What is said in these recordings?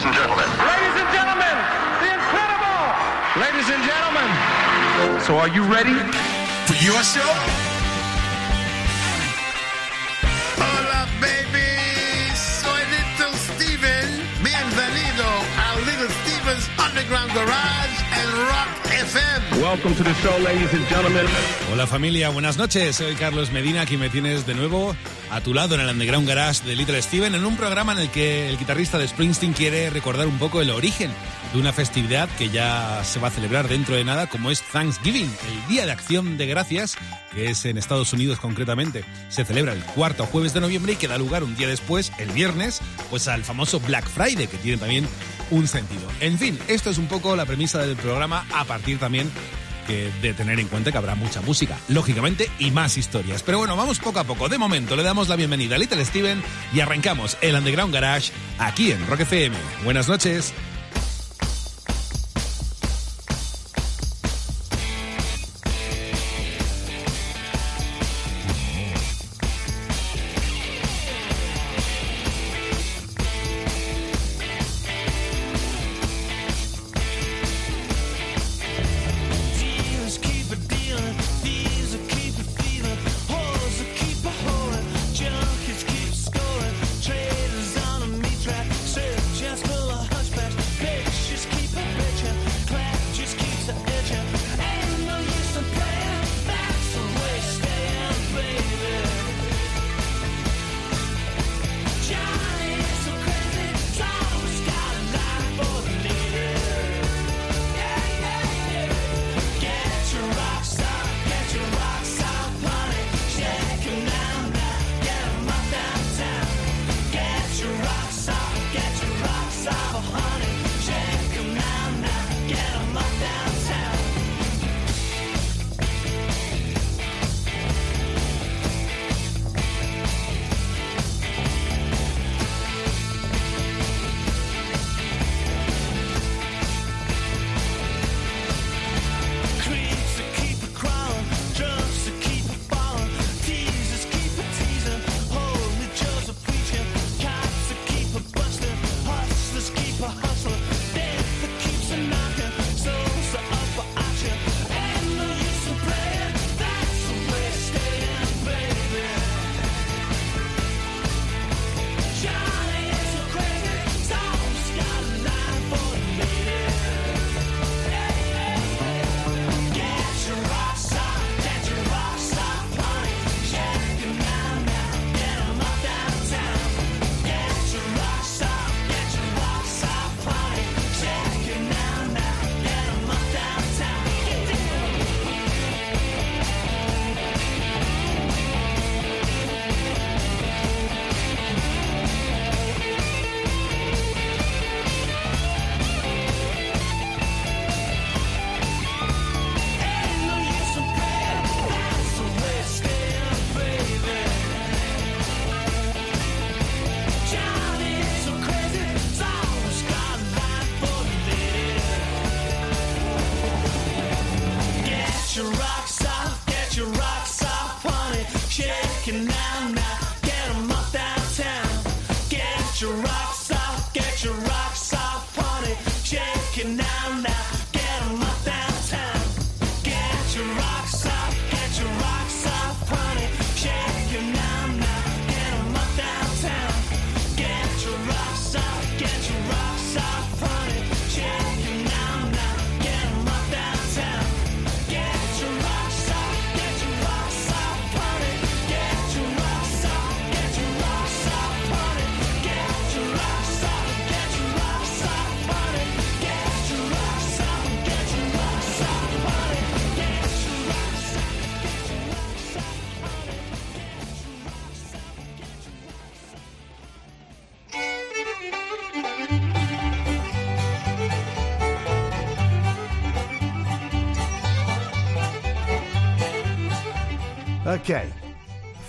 ladies and gentlemen. Ladies and gentlemen, the incredible! Ladies and gentlemen, so are you ready? For your show? Hola, baby. Soy Little Steven. Bienvenido a Little Steven's Underground Garage and Rock FM. Welcome to the show, ladies and gentlemen. Hola familia, buenas noches. Soy Carlos Medina, aquí me tienes de nuevo a tu lado en el Underground Garage de Little Steven, en un programa en el que el guitarrista de Springsteen quiere recordar un poco el origen de una festividad que ya se va a celebrar dentro de nada, como es Thanksgiving, el Día de Acción de Gracias, que es en Estados Unidos concretamente. Se celebra el cuarto jueves de noviembre y que da lugar un día después, el viernes, pues al famoso Black Friday, que tiene también un sentido. En fin, esto es un poco la premisa del programa a partir también de tener en cuenta que habrá mucha música, lógicamente, y más historias. Pero bueno, vamos poco a poco. De momento le damos la bienvenida a Little Steven y arrancamos el Underground Garage aquí en Rock FM. Buenas noches.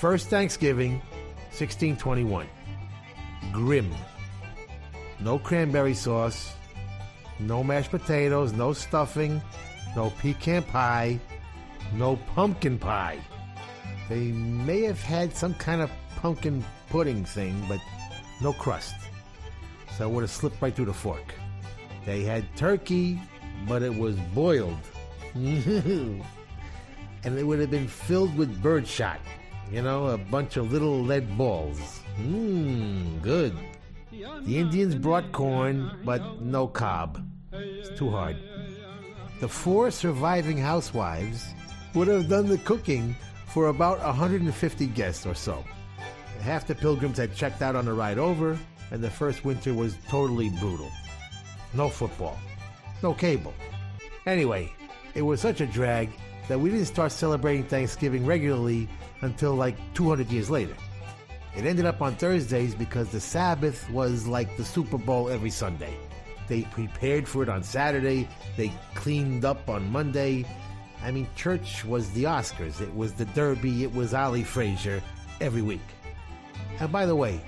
First Thanksgiving, 1621. Grim. No cranberry sauce, no mashed potatoes, no stuffing, no pecan pie, no pumpkin pie. They may have had some kind of pumpkin pudding thing, but no crust. so it would have slipped right through the fork. They had turkey, but it was boiled. and it would have been filled with birdshot. You know, a bunch of little lead balls. Mmm, good. The Indians brought corn, but no cob. It's too hard. The four surviving housewives would have done the cooking for about 150 guests or so. Half the pilgrims had checked out on the ride over, and the first winter was totally brutal. No football, no cable. Anyway, it was such a drag that we didn't start celebrating Thanksgiving regularly until like 200 years later. It ended up on Thursdays because the Sabbath was like the Super Bowl every Sunday. They prepared for it on Saturday, they cleaned up on Monday. I mean, church was the Oscars, it was the Derby, it was Ali Frazier every week. And by the way,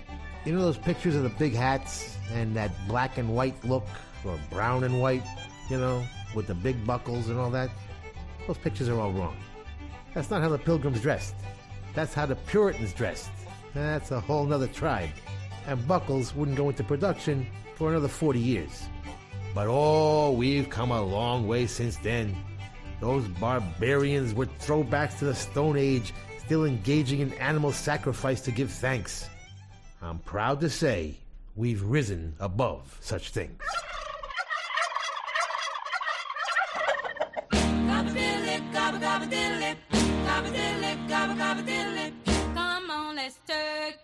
you know those pictures of the big hats and that black and white look, or brown and white, you know, with the big buckles and all that? Those pictures are all wrong. That's not how the pilgrims dressed. That's how the Puritans dressed. That's a whole nother tribe. And buckles wouldn't go into production for another 40 years. But oh, we've come a long way since then. Those barbarians were throwbacks to the Stone Age, still engaging in animal sacrifice to give thanks. I'm proud to say we've risen above such things. Come on, let's turkey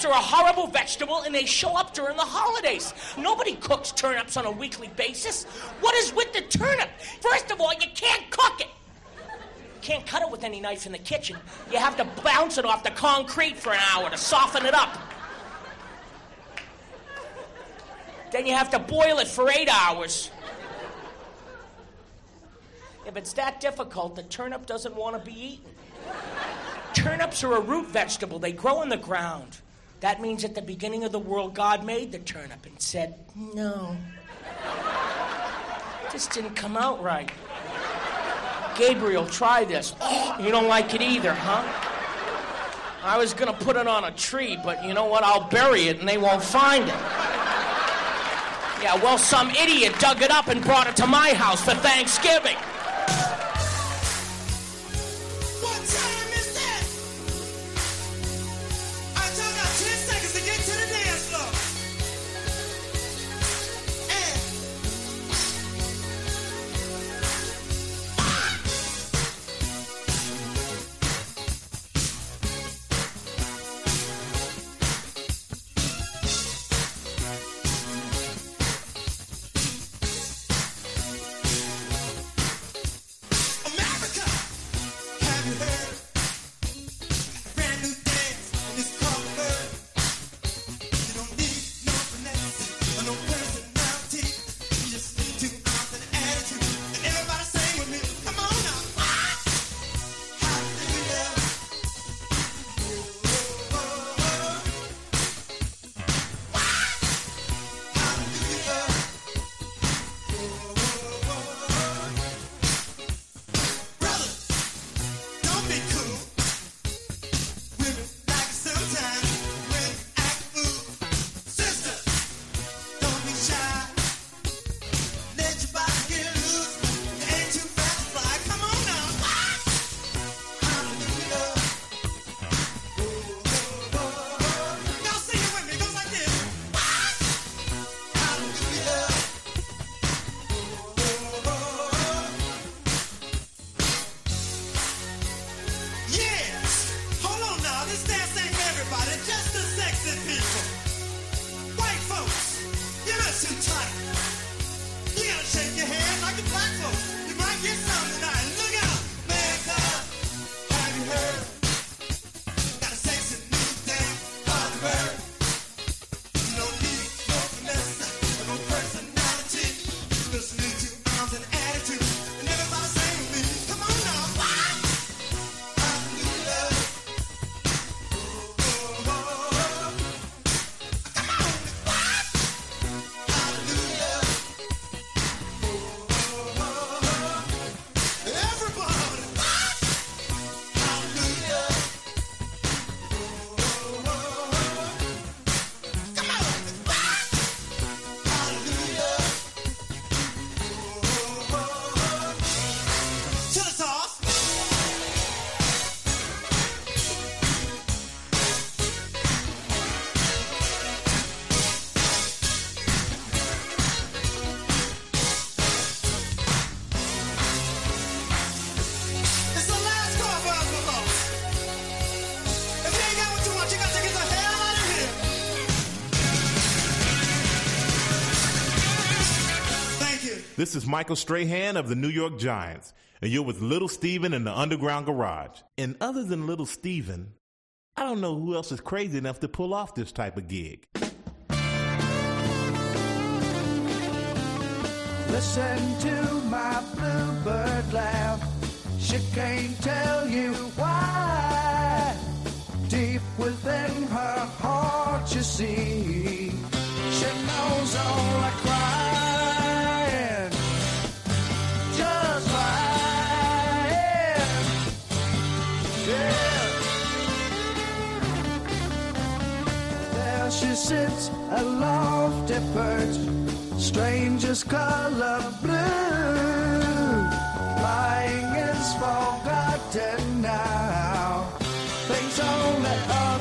Turnips are a horrible vegetable and they show up during the holidays. Nobody cooks turnips on a weekly basis. What is with the turnip? First of all, you can't cook it. You can't cut it with any knife in the kitchen. You have to bounce it off the concrete for an hour to soften it up. Then you have to boil it for eight hours. If it's that difficult, the turnip doesn't want to be eaten. Turnips are a root vegetable, they grow in the ground. That means at the beginning of the world, God made the turnip and said, No. This didn't come out right. Gabriel, try this. Oh, you don't like it either, huh? I was gonna put it on a tree, but you know what? I'll bury it and they won't find it. Yeah, well, some idiot dug it up and brought it to my house for Thanksgiving. This is Michael Strahan of the New York Giants, and you're with Little Steven in the Underground Garage. And other than Little Steven, I don't know who else is crazy enough to pull off this type of gig. Listen to my bluebird laugh. She can't tell you why. Deep within her heart, you see, Sits, a lofty perch, strangest color blue. Lying is forgotten now. Thinks only of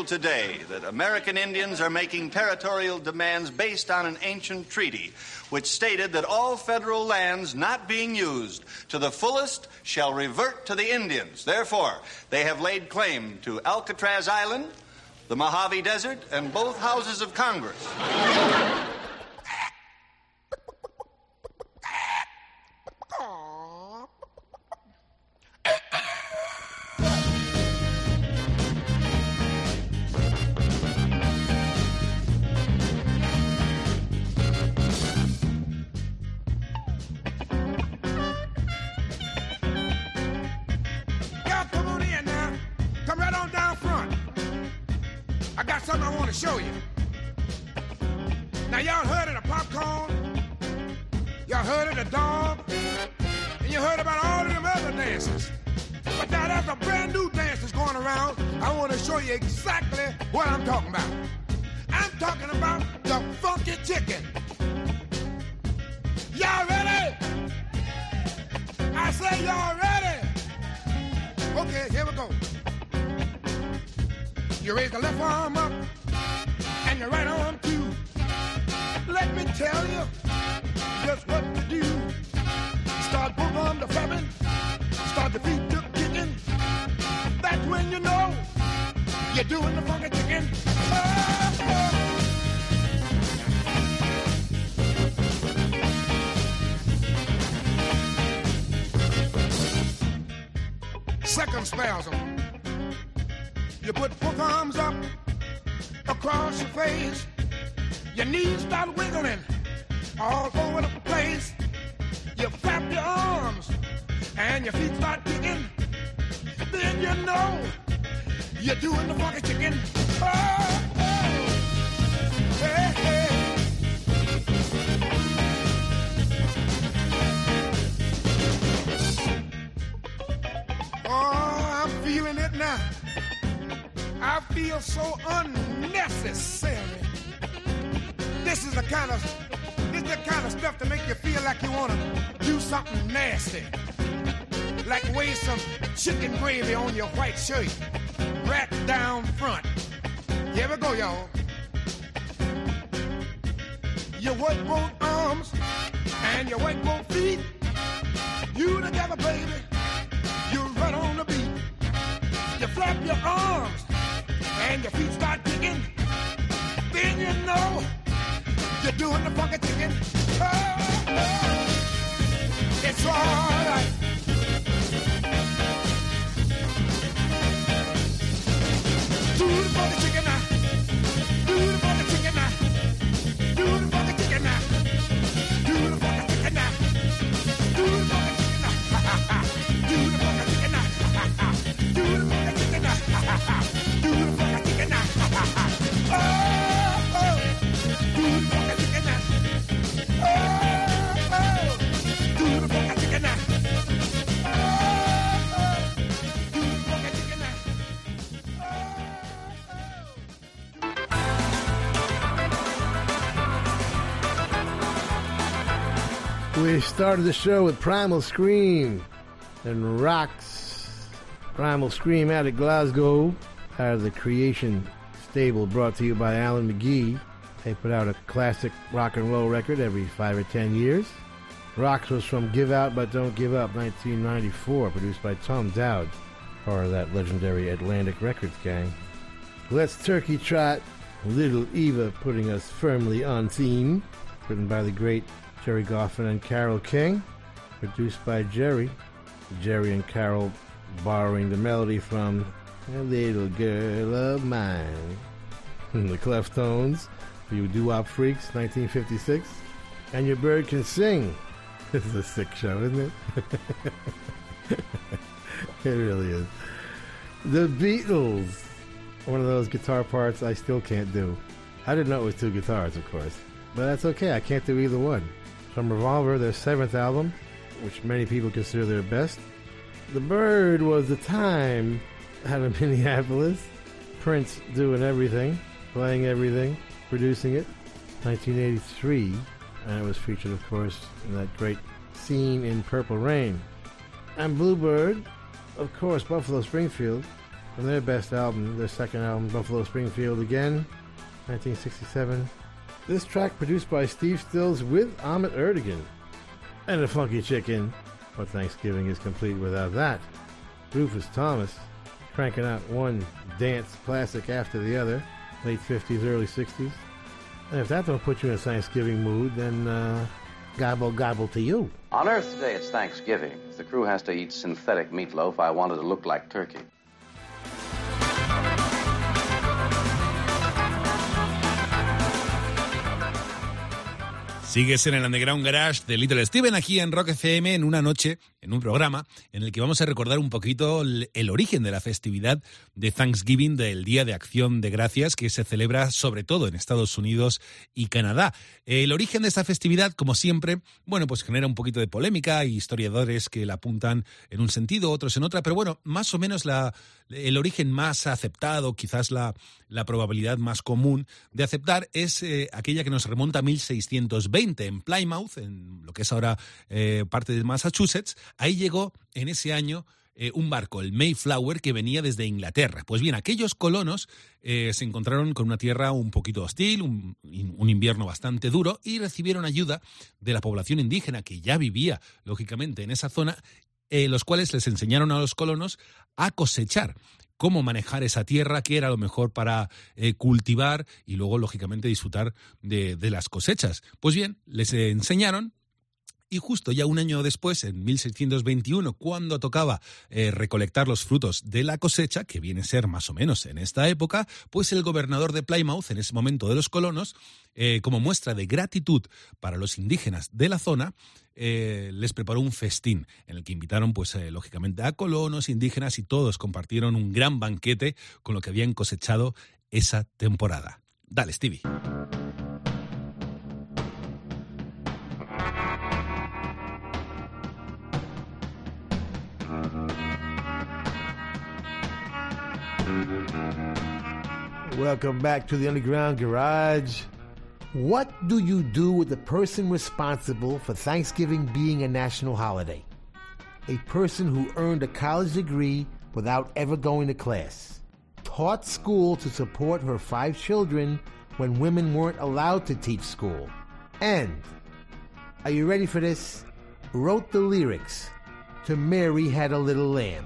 revealed today that American Indians are making territorial demands based on an ancient treaty which stated that all federal lands not being used to the fullest shall revert to the Indians. Therefore, they have laid claim to Alcatraz Island, the Mojave Desert, and both houses of Congress. So unnecessary. This is the kind of this is the kind of stuff to make you feel like you want to do something nasty. Like waste some chicken gravy on your white shirt. Right down front. Here we go, y'all. You work both arms and you work both the chicken. Oh, oh. It's all started the show with Primal Scream and Rocks. Primal Scream out of Glasgow, out of the Creation stable brought to you by Alan McGee. They put out a classic rock and roll record every five or ten years. Rocks was from Give Out But Don't Give Up 1994, produced by Tom Dowd, part of that legendary Atlantic Records gang. Let's Turkey Trot, Little Eva putting us firmly on theme. written by the great Gerry Goffin and Carole King, produced by Gerry. Gerry and Carole borrowing the melody from A Little Girl of Mine. the Cleftones, you doo-wop freaks, 1956. And Your Bird Can Sing. This is a sick show, isn't it? it really is. The Beatles. One of those guitar parts I still can't do. I didn't know it was two guitars, of course. But that's okay, I can't do either one. From Revolver, their seventh album, which many people consider their best. The Bird was the time out of Minneapolis. Prince doing everything, playing everything, producing it. 1983, and it was featured, of course, in that great scene in Purple Rain. And Bluebird, of course, Buffalo Springfield, from their best album, their second album, Buffalo Springfield again, 1967. This track produced by Steve Stills with Ahmet Ertegun. And a funky chicken, but Thanksgiving is complete without that. Rufus Thomas, cranking out one dance classic after the other, late 50s, early 60s. And if that don't put you in a Thanksgiving mood, then uh, gobble gobble to you. On Earth today, it's Thanksgiving. If the crew has to eat synthetic meatloaf, I want it to look like turkey. Sigues en el Underground Garage de Little Steven aquí en Rock FM en una noche, en un programa en el que vamos a recordar un poquito el, origen de la festividad de Thanksgiving, del Día de Acción de Gracias, que se celebra sobre todo en Estados Unidos y Canadá. El origen de esta festividad, como siempre, bueno, pues genera un poquito de polémica, hay historiadores que la apuntan en un sentido, otros en otra, pero bueno, más o menos la, el origen más aceptado, quizás la, la probabilidad más común de aceptar es eh, aquella que nos remonta a 1620 en Plymouth, en lo que es ahora eh, parte de Massachusetts. Ahí llegó en ese año eh, un barco, el Mayflower, que venía desde Inglaterra. Pues bien, aquellos colonos eh, se encontraron con una tierra un poquito hostil, un, invierno bastante duro, y recibieron ayuda de la población indígena que ya vivía, lógicamente, en esa zona, los cuales les enseñaron a los colonos a cosechar cómo manejar esa tierra, qué era lo mejor para eh, cultivar y luego, lógicamente, disfrutar de, de las cosechas. Pues bien, les enseñaron y justo ya un año después, en 1621, cuando tocaba eh, recolectar los frutos de la cosecha, que viene a ser más o menos en esta época, pues el gobernador de Plymouth, en ese momento de los colonos, eh, como muestra de gratitud para los indígenas de la zona, eh, les preparó un festín en el que invitaron, pues lógicamente, a colonos, indígenas y todos compartieron un gran banquete con lo que habían cosechado esa temporada. Dale, Stevie. Welcome back to the Underground Garage. What do you do with the person responsible for Thanksgiving being a national holiday? A person who earned a college degree without ever going to class, taught school to support her five children when women weren't allowed to teach school, and, are you ready for this? Wrote the lyrics to Mary Had a Little Lamb.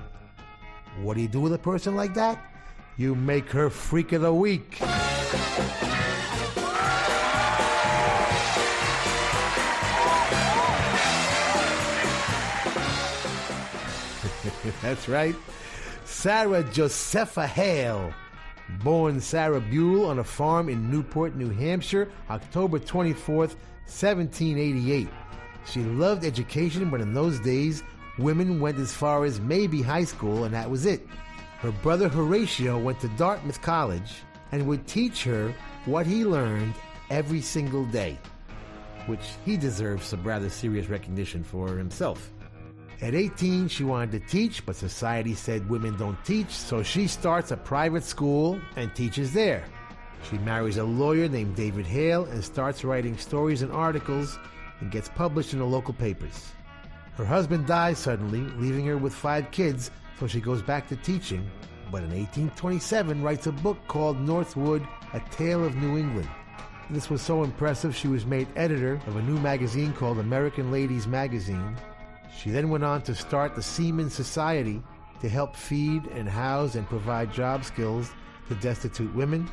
What do you do with a person like that? You make her freak of the week. That's right. Sarah Josepha Hale, born Sarah Buell on a farm in Newport, New Hampshire, October 24th, 1788. She loved education, but in those days, women went as far as maybe high school, and that was it. Her brother Horatio went to Dartmouth College and would teach her what he learned every single day, which he deserves some rather serious recognition for himself. At 18, she wanted to teach, but society said women don't teach, so she starts a private school and teaches there. She marries a lawyer named David Hale and starts writing stories and articles and gets published in the local papers. Her husband dies suddenly, leaving her with five kids, so she goes back to teaching, but in 1827 writes a book called Northwood, A Tale of New England. This was so impressive she was made editor of a new magazine called American Ladies Magazine. She then went on to start the Seamen Society to help feed and house and provide job skills to destitute women.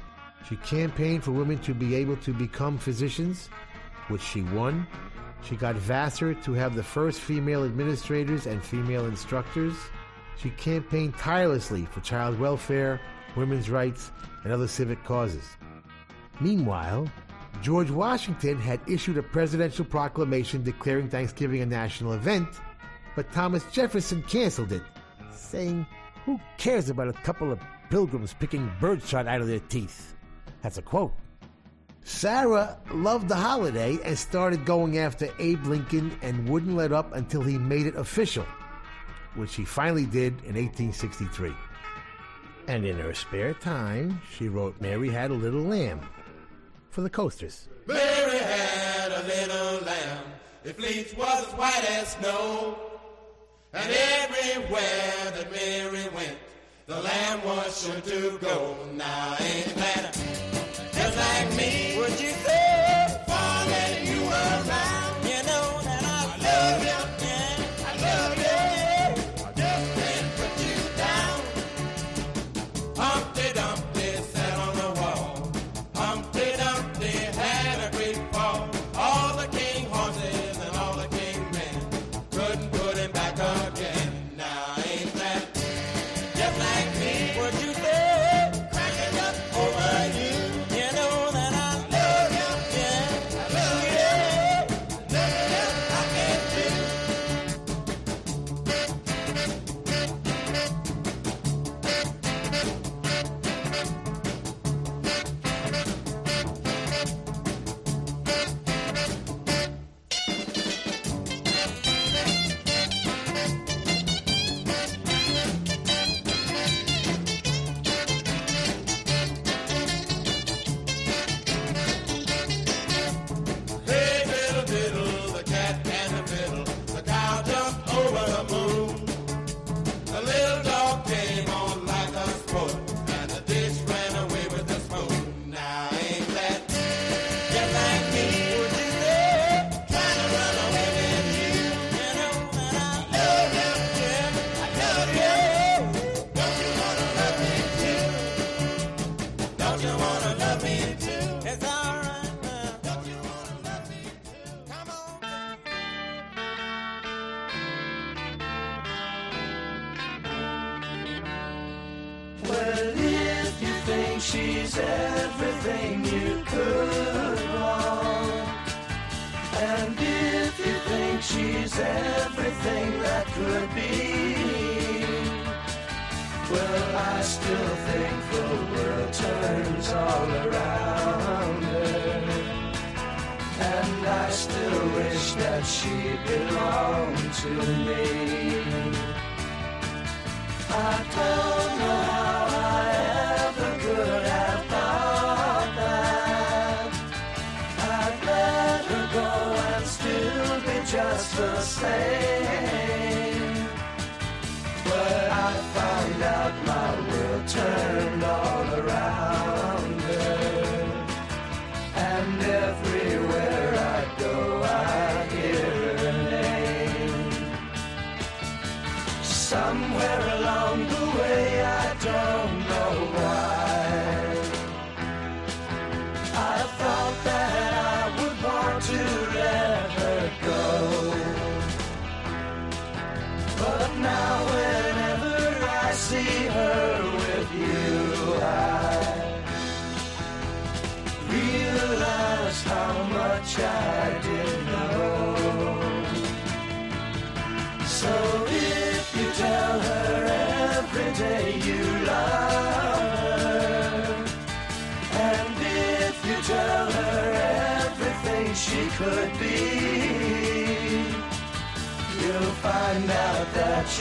She campaigned for women to be able to become physicians, which she won. She got Vassar to have the first female administrators and female instructors. She campaigned tirelessly for child welfare, women's rights, and other civic causes. Meanwhile, George Washington had issued a presidential proclamation declaring Thanksgiving a national event, but Thomas Jefferson canceled it, saying, Who cares about a couple of pilgrims picking birdshot out of their teeth? That's a quote. Sarah loved the holiday and started going after Abe Lincoln and wouldn't let up until he made it official which she finally did in 1863. And in her spare time, she wrote Mary Had a Little Lamb for the coasters. Mary had a little lamb, its fleece was as white as snow. And everywhere that Mary went, the lamb was sure to go. Now ain't that just like me? Would you say?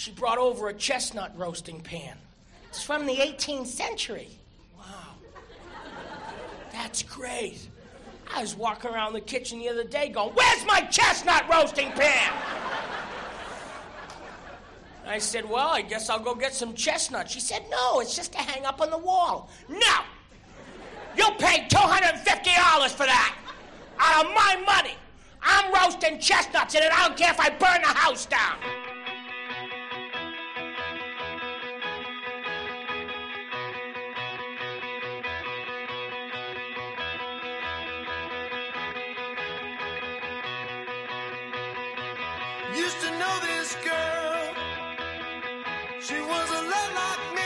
she brought over a chestnut roasting pan. It's from the 18th century. Wow. That's great. I was walking around the kitchen the other day going, Where's my chestnut roasting pan? I said, Well, I guess I'll go get some chestnuts. She said, No, it's just to hang up on the wall. No! You paid $250 for that out of my money. I'm roasting chestnuts in it. I don't care if I burn the house down. She was a lot like me.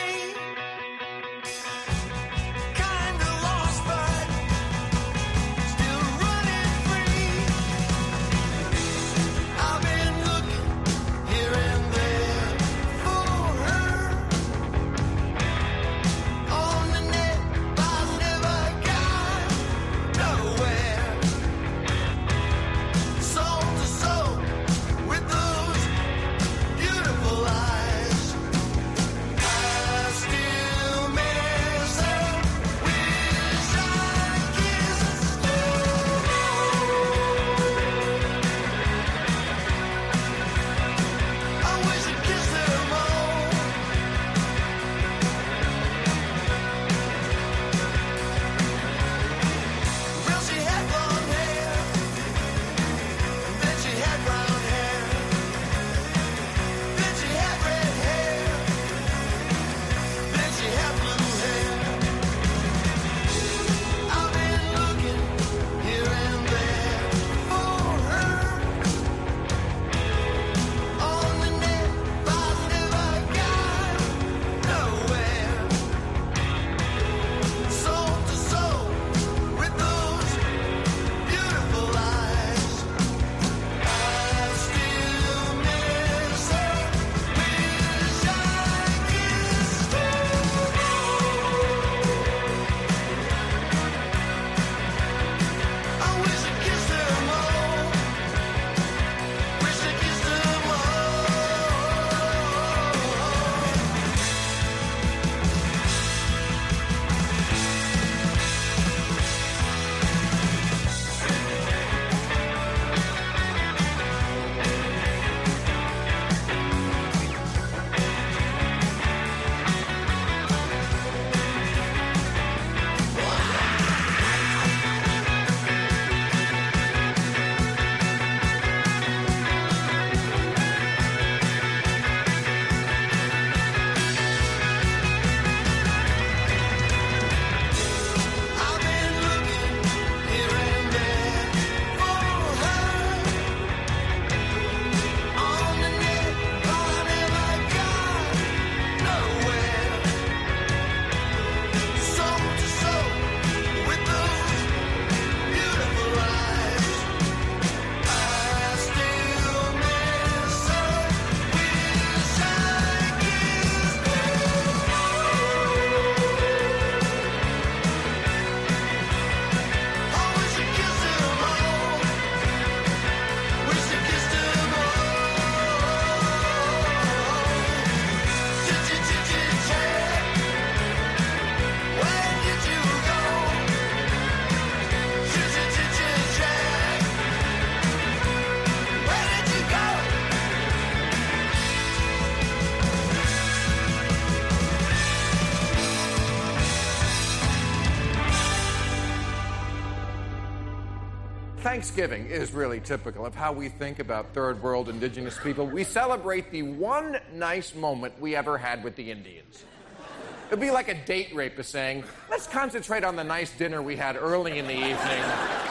Thanksgiving is really typical of how we think about third world indigenous people. We celebrate the one nice moment we ever had with the Indians. It'd be like a date rapist saying, let's concentrate on the nice dinner we had early in the evening.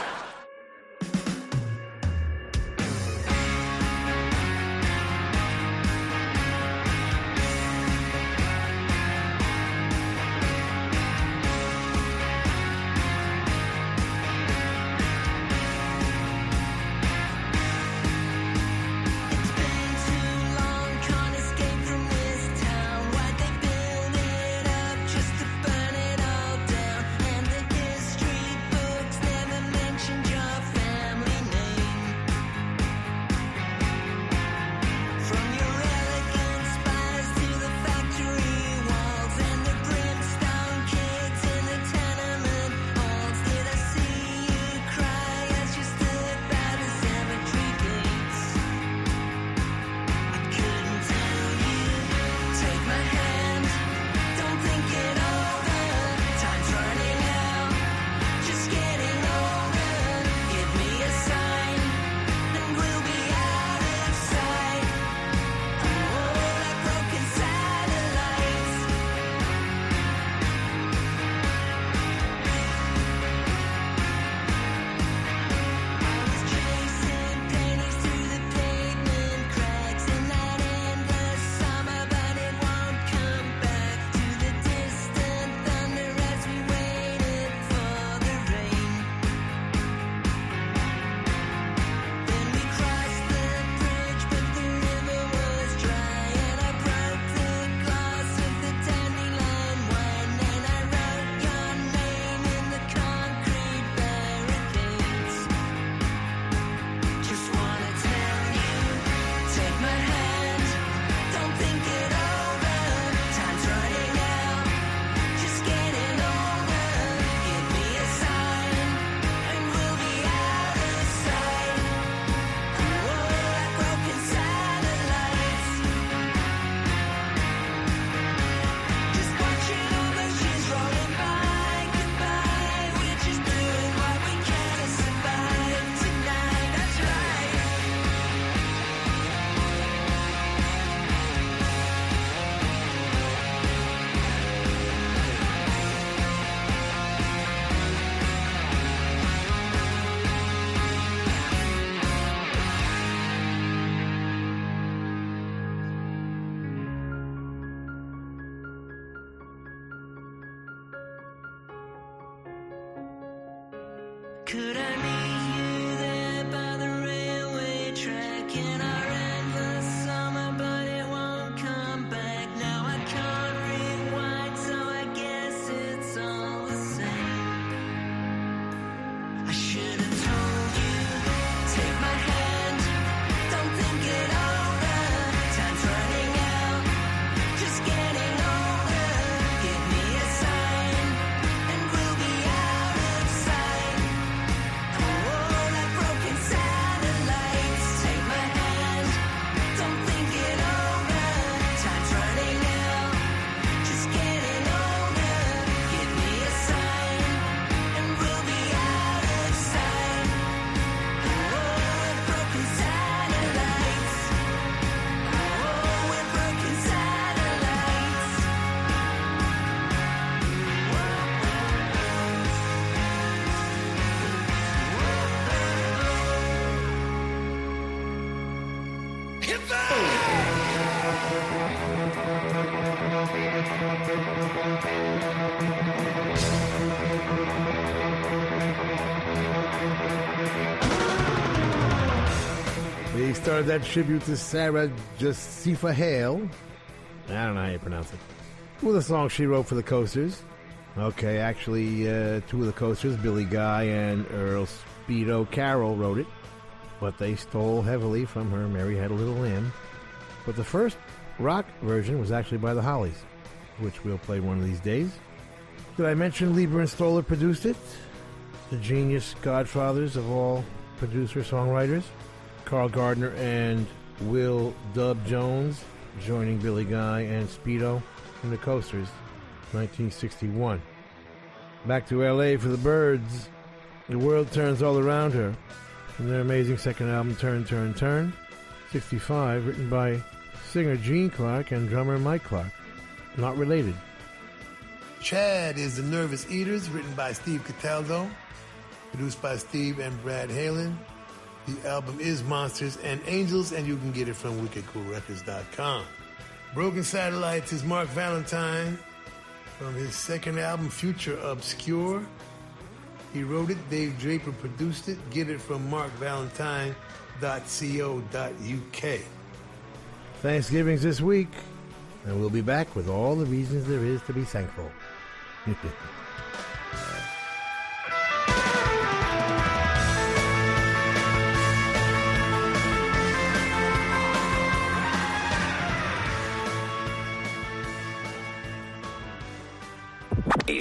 That tribute to Sarah Josepha Hale. I don't know how you pronounce it. With a song she wrote for the Coasters. Okay, actually, uh, two of the Coasters, Billy Guy and Earl Speedo Carroll, wrote it. But they stole heavily from her Mary Had a Little Lamb. But the first rock version was actually by the Hollies, which we'll play one of these days. Did I mention Leiber and Stoller produced it? The genius godfathers of all producer songwriters. Carl Gardner and Will Dub Jones joining Billy Guy and Speedo in the Coasters, 1961. Back to LA for the Byrds. The world turns all around her. From their amazing second album, Turn, Turn, Turn, 65, written by singer Gene Clark and drummer Mike Clarke. Not related. Chad is The Nervous Eaters, written by Steve Cataldo, produced by Steve and Brad Halen. The album is Monsters and Angels, and you can get it from wickedcoolrecords.com. Broken Satellites is Mark Valentine from his second album, Future Obscure. He wrote it, Dave Draper produced it. Get it from markvalentine.co.uk. Thanksgiving's this week, and we'll be back with all the reasons there is to be thankful.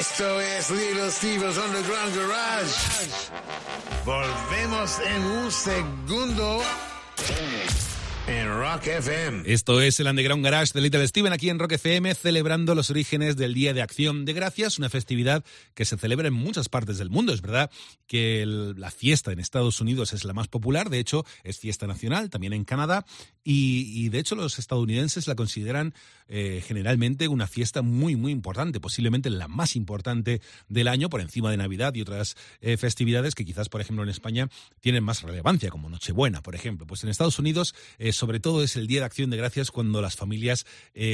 Esto es Little Steven's Underground Garage. Volvemos en un segundo en Rock FM. Esto es el Underground Garage de Little Steven aquí en Rock FM, celebrando los orígenes del Día de Acción de Gracias, una festividad que se celebra en muchas partes del mundo. Es verdad que el- la fiesta en Estados Unidos es la más popular, de hecho es fiesta nacional, también en Canadá, y, de hecho los estadounidenses la consideran eh, generalmente una fiesta muy, muy importante, posiblemente la más importante del año, por encima de Navidad y otras eh, festividades que quizás, por ejemplo, en España tienen más relevancia, como Nochebuena, por ejemplo. Pues en Estados Unidos, eh, sobre todo, es el Día de Acción de Gracias cuando las familias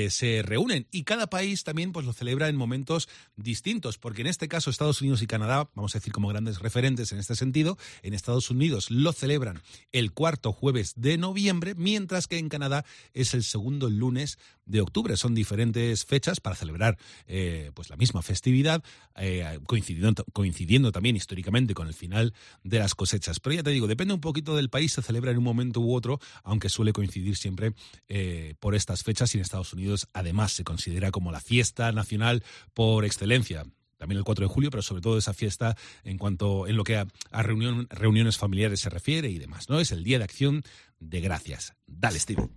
se reúnen y cada país también pues lo celebra en momentos distintos, porque en este caso Estados Unidos y Canadá, vamos a decir como grandes referentes en este sentido, en Estados Unidos lo celebran el cuarto jueves de noviembre, mientras que en Canadá es el segundo lunes de octubre. Son diferentes fechas para celebrar eh, pues la misma festividad, eh, coincidiendo, coincidiendo también históricamente con el final de las cosechas. Pero ya te digo, depende un poquito del país, se celebra en un momento u otro, aunque suele coincidir siempre eh, por estas fechas y en Estados Unidos además se considera como la fiesta nacional por excelencia también el 4 de julio, pero sobre todo esa fiesta en cuanto en lo que a, reuniones familiares se refiere y demás, ¿no? Es el Día de Acción de Gracias. Dale, Steve.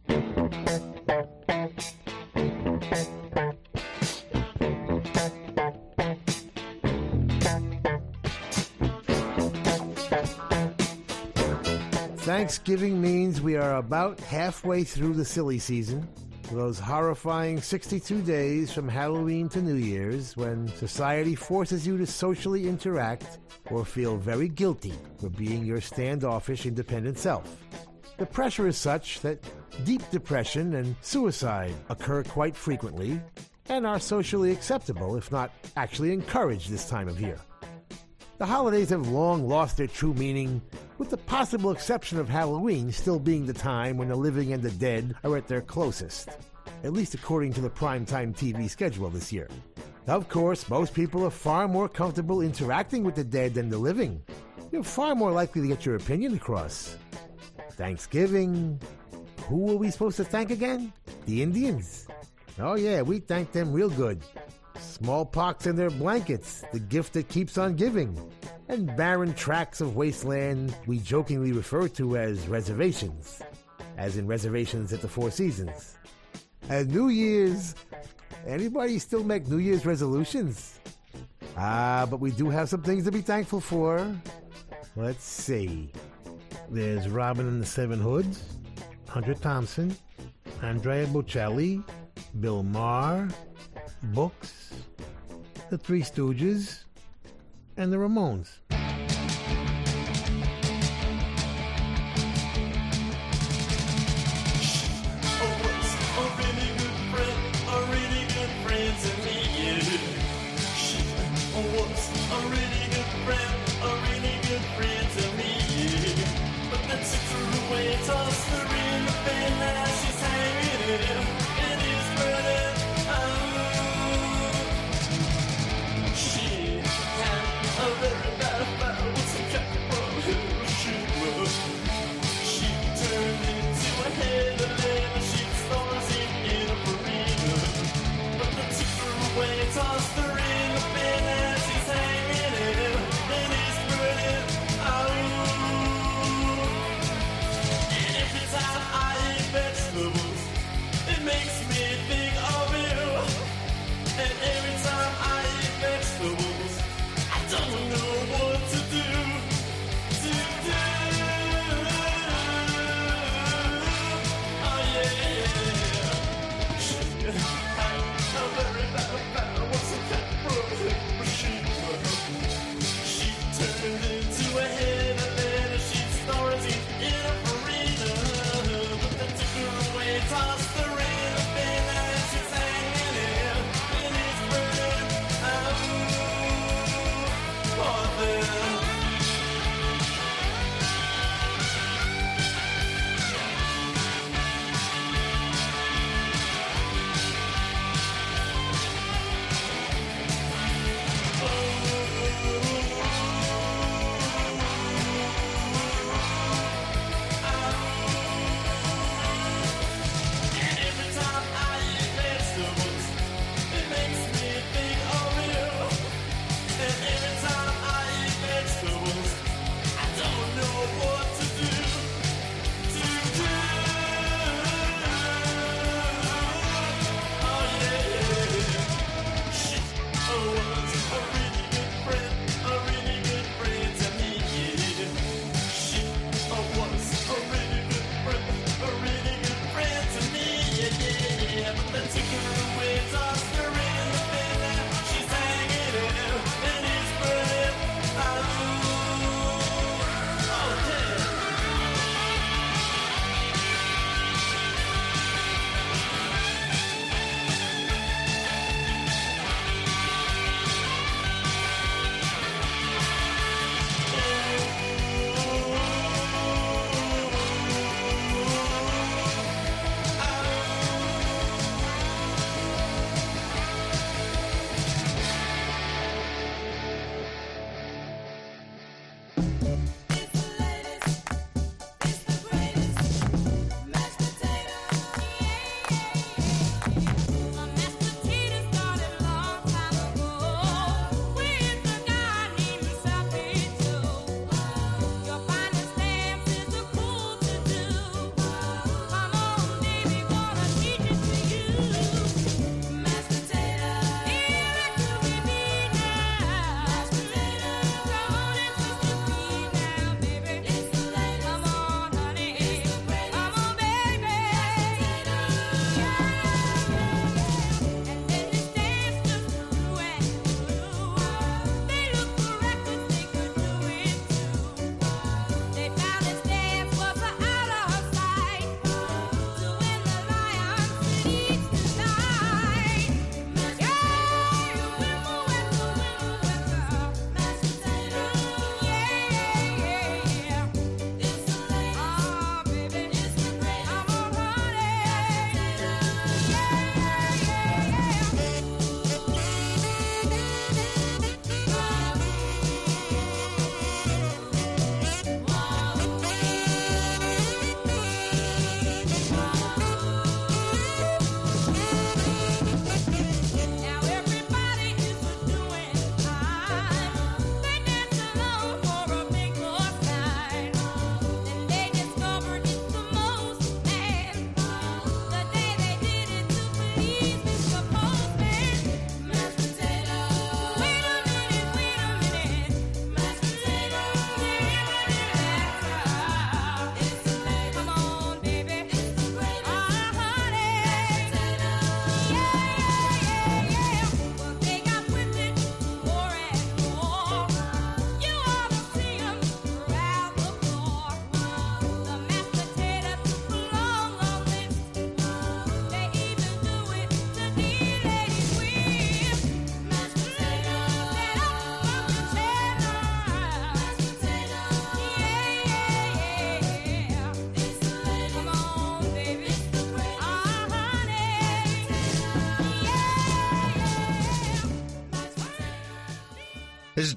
Thanksgiving means we are about halfway through the silly season. Those horrifying 62 days from Halloween to New Year's when society forces you to socially interact or feel very guilty for being your standoffish, independent self. The pressure is such that deep depression and suicide occur quite frequently and are socially acceptable, if not actually encouraged this time of year. The holidays have long lost their true meaning, with the possible exception of Halloween still being the time when the living and the dead are at their closest, at least according to the primetime TV schedule this year. Of course, most people are far more comfortable interacting with the dead than the living. You're far more likely to get your opinion across. Thanksgiving. Who are we supposed to thank again? The Indians. Oh, yeah, we thank them real good. Smallpox in their blankets, the gift that keeps on giving. And barren tracts of wasteland we jokingly refer to as reservations, as in reservations at the Four Seasons. And New Year's, anybody still make New Year's resolutions? Ah, but we do have some things to be thankful for. Let's see. There's Robin and the Seven Hoods, Hunter Thompson, Andrea Bocelli, Bill Maher, Books, The Three Stooges, and the Ramones.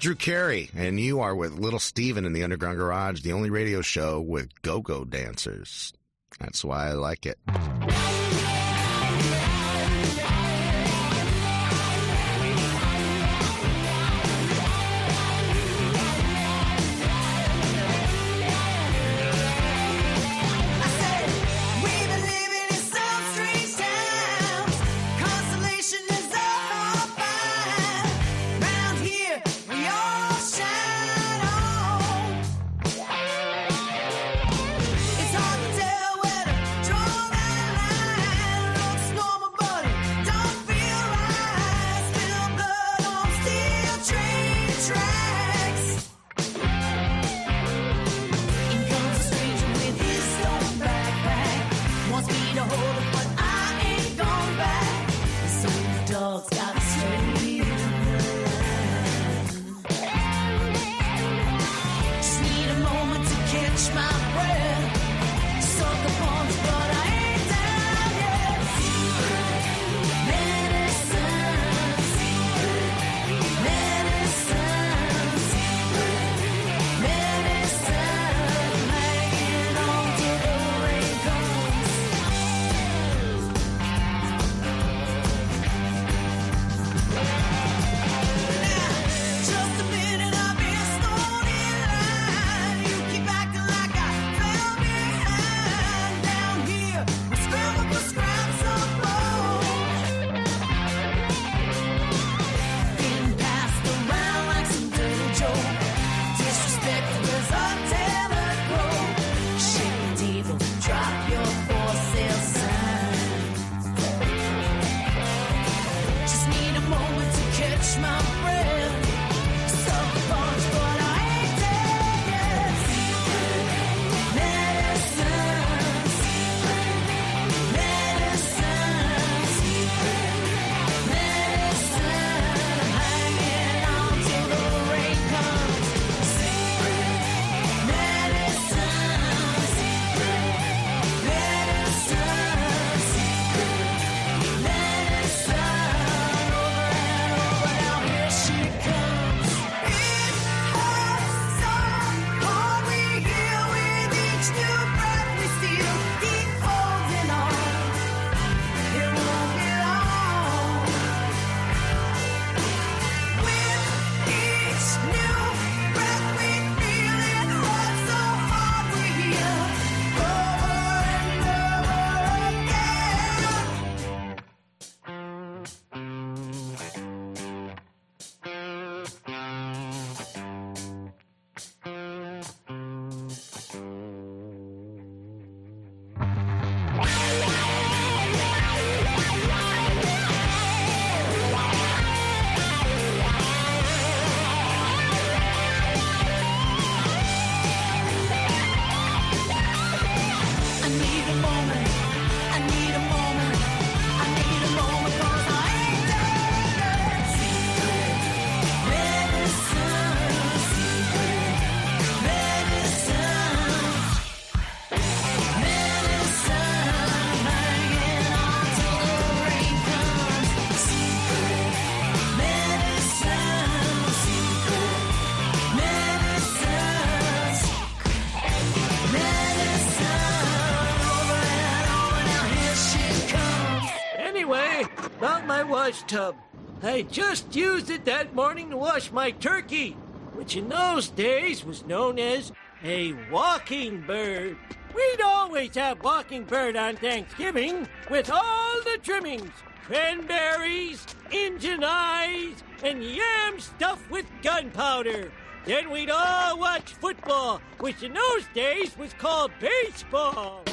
Drew Carey, and you are with Little Steven in the Underground Garage, the only radio show with go-go dancers. That's why I like it. I just used it that morning to wash my turkey, which in those days was known as a walking bird. We'd always have walking bird on Thanksgiving with all the trimmings cranberries, Injun eyes, and yam stuffed with gunpowder. Then we'd all watch football, which in those days was called baseball.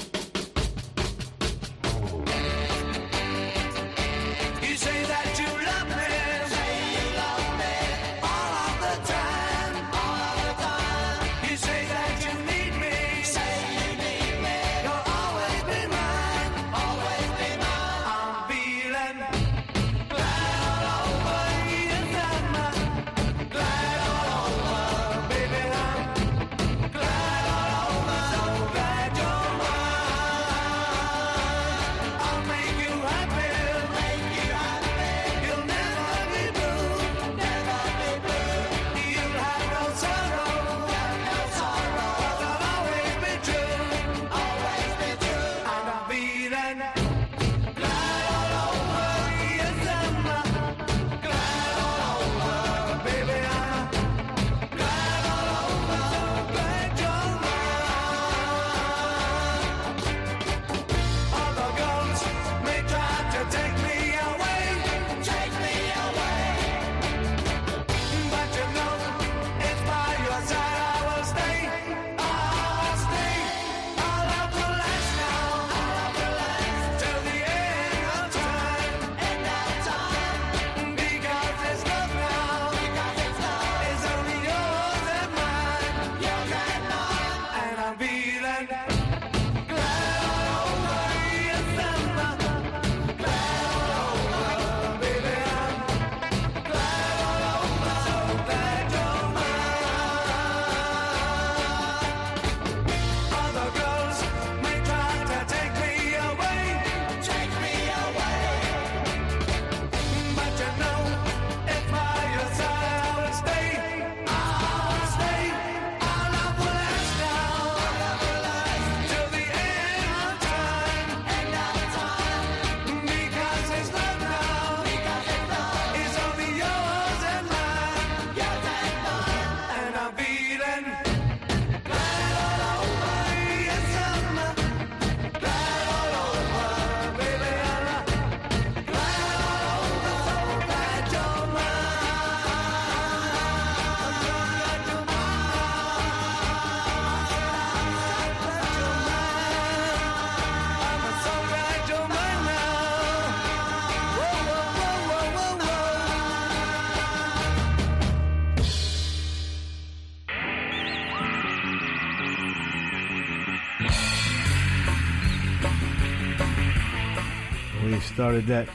That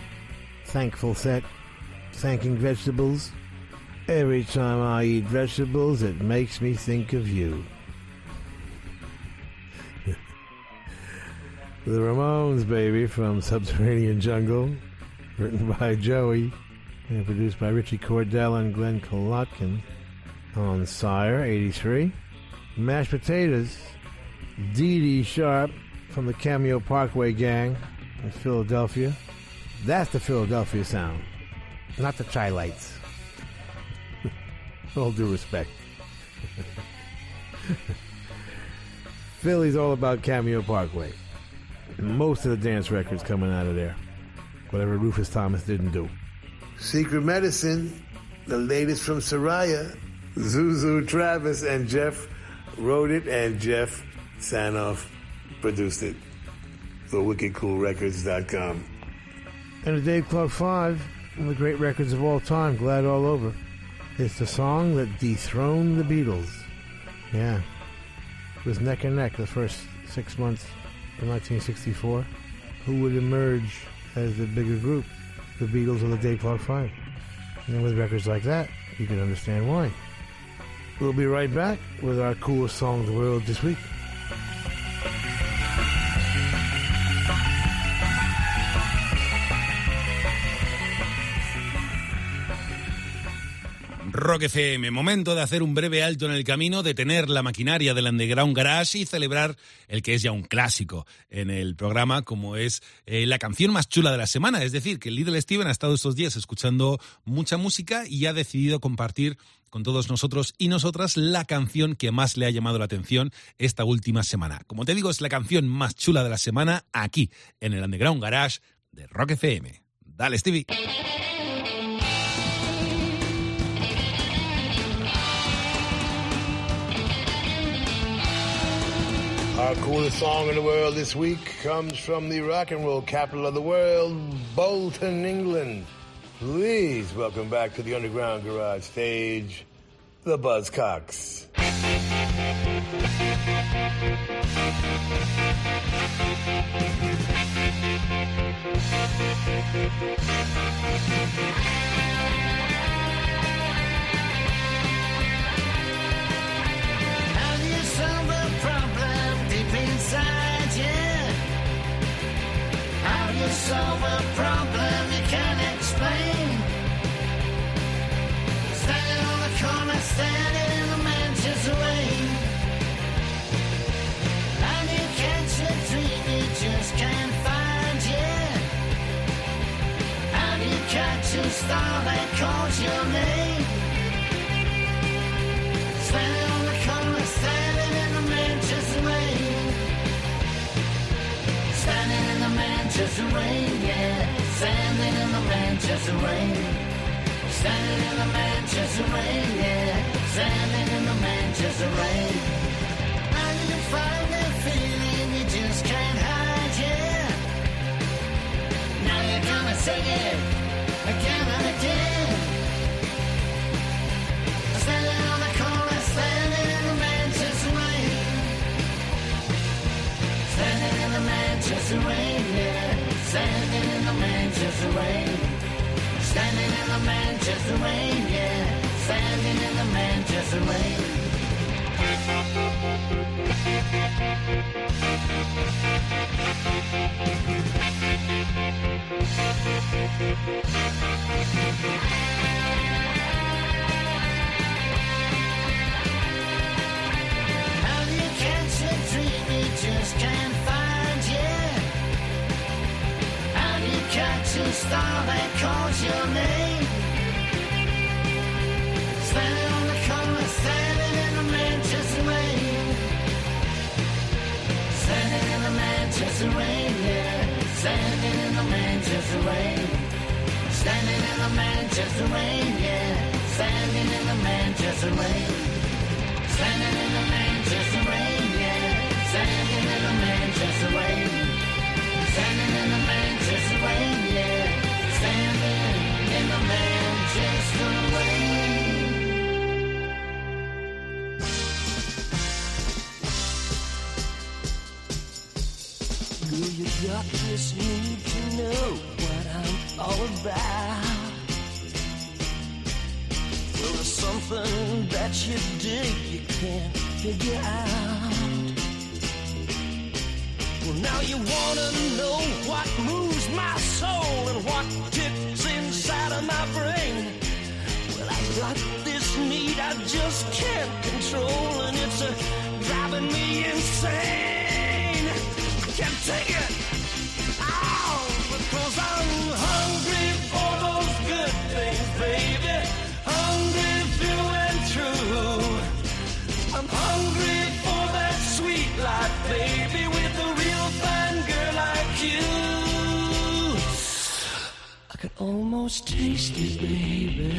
thankful set, thanking vegetables. Every time I eat vegetables, it makes me think of you. the Ramones, baby, from Subterranean Jungle, written by Joey and produced by Ritchie Cordell and Glen Kolotkin on Sire, 83. Mashed Potatoes, Dee Dee Sharp from the Cameo Parkway Gang in Philadelphia. That's the Philadelphia sound, not the Chi-Lites. all due respect. Philly's all about Cameo Parkway. Most of the dance records coming out of there. Whatever Rufus Thomas didn't do. Secret Medicine, the latest from Soraia. ZouZou Travis and Jeff wrote it, and Jeff Sanoff produced it for WickedCoolRecords.com. And the Dave Clark 5, one of the great records of all time, Glad All Over. It's the song that dethroned the Beatles. Yeah. It was neck and neck the first six months of 1964. Who would emerge as the bigger group? The Beatles or the Dave Clark 5? And with records like that, you can understand why. We'll be right back with our coolest song of the world this week. Rock FM, momento de hacer un breve alto en el camino, detener la maquinaria del Underground Garage y celebrar el que es ya un clásico en el programa, como es eh, la canción más chula de la semana. Es decir, que Little Steven ha estado estos días escuchando mucha música y ha decidido compartir con todos nosotros y nosotras la canción que más le ha llamado la atención esta última semana. Como te digo, es la canción más chula de la semana aquí, en el Underground Garage de Rock FM. Dale, Stevie. Our coolest song in the world this week comes from the rock and roll capital of the world, Bolton, England. Please welcome back to the Underground Garage stage, the Buzzcocks. You solve a problem you can't explain? Standing on the corner, standing in the rain. And you catch dream you just can't find you catch a star that calls your name. Standing on the corner, standing Manchester rain, yeah. Standing in the Manchester rain. Standing in the Manchester rain, yeah. Standing in the Manchester rain. And you find that feeling you just can't hide, yeah. Now you're gonna sing it again and again. Standing in the Manchester rain, yeah. Standing in the Manchester rain. Standing in the Manchester rain, yeah. Standing in the Manchester rain. Just can't a star that calls your name? Standing on the corner, standing in the Manchester rain. Standing in the Manchester rain, yeah. Standing in the Manchester rain. Standing in the Manchester rain, yeah. Standing in the Manchester rain. Standing in the Manchester rain, yeah. Standing in the Manchester rain. Standing in the Manchester just need to know what I'm all about. Well, there's something that you dig you can't figure out. Well, now you wanna know what moves my soul and what ticks inside of my brain. Well, I got this need I just can't control, and it's uh, driving me insane. I can't take it. Almost taste it, baby,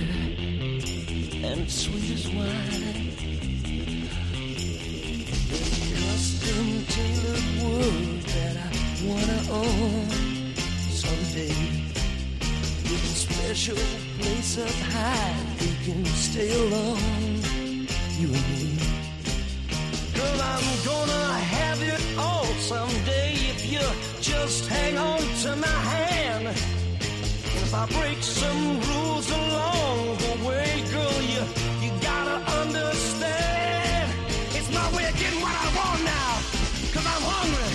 and sweet as wine. Custom tailored world that I wanna own someday. With a special place up high, we can stay alone, you and me. Girl, I'm gonna have it all someday if you just hang on to my I break some rules along the way, girl, you you gotta understand. It's my way of getting what I want now. Cause I'm hungry.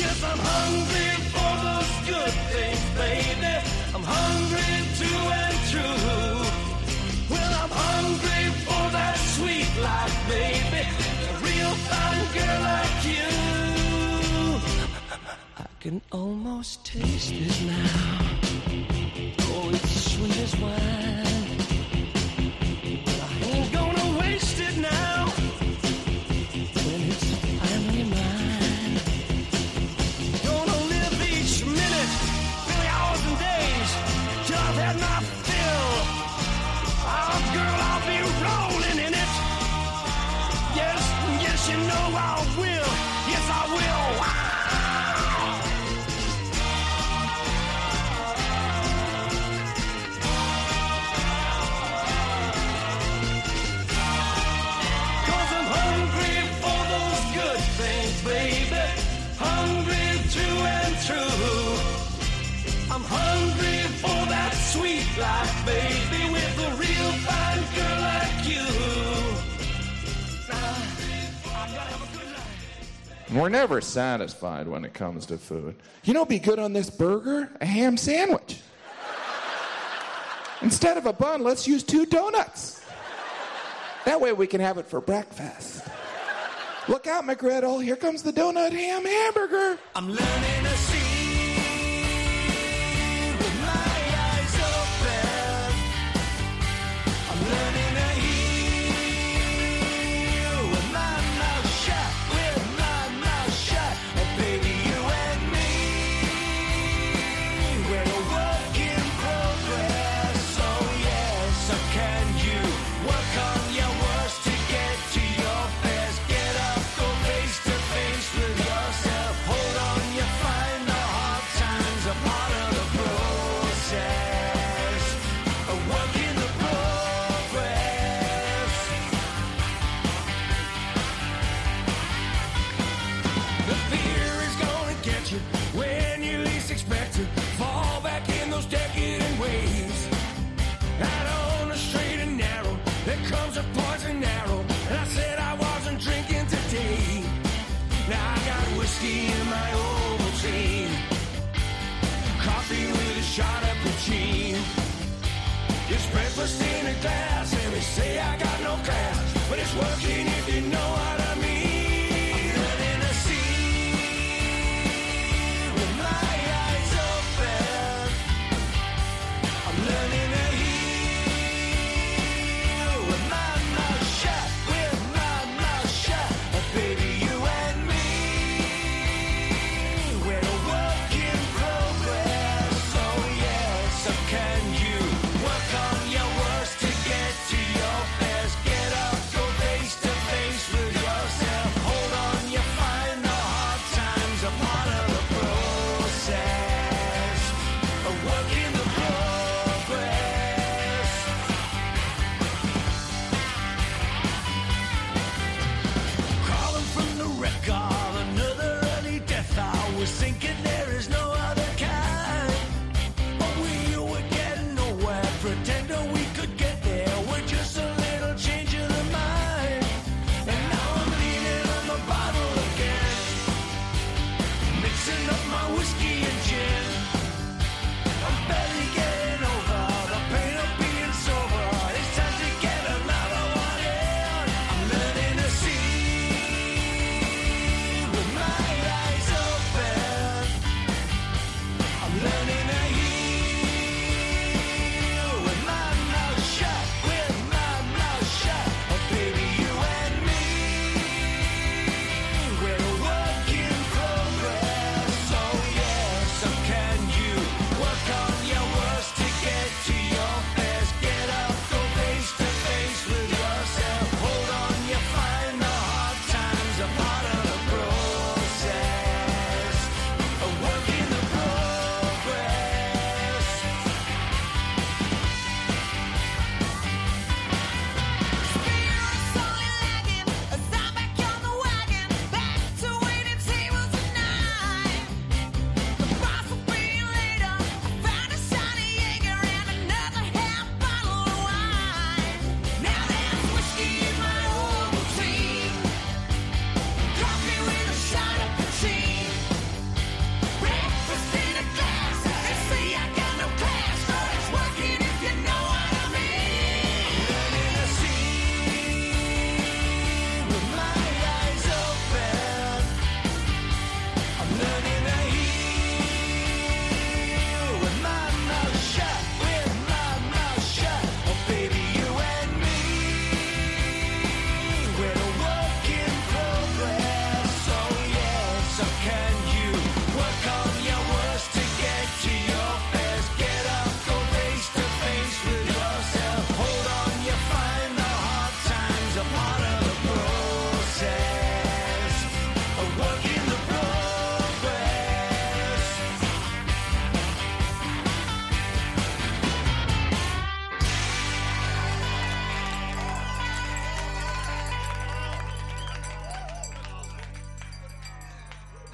Yes, I'm hungry for those good things, baby. I'm hungry through and through. Well, I'm hungry for that sweet life, baby. A real fine girl like you. I can almost taste it now. Oh, it's sweet as wine. We're never satisfied when it comes to food. You know, be good on this burger? A ham sandwich. Instead of a bun, let's use two donuts. That way we can have it for breakfast. Look out, McGriddle. Oh, here comes the donut ham hamburger. I'm learning breakfast in a glass, and they say I got no class. But it's working if you know what I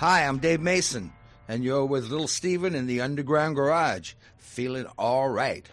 Hi, I'm Dave Mason, and you're with Little Steven in the Underground Garage. Feeling all right.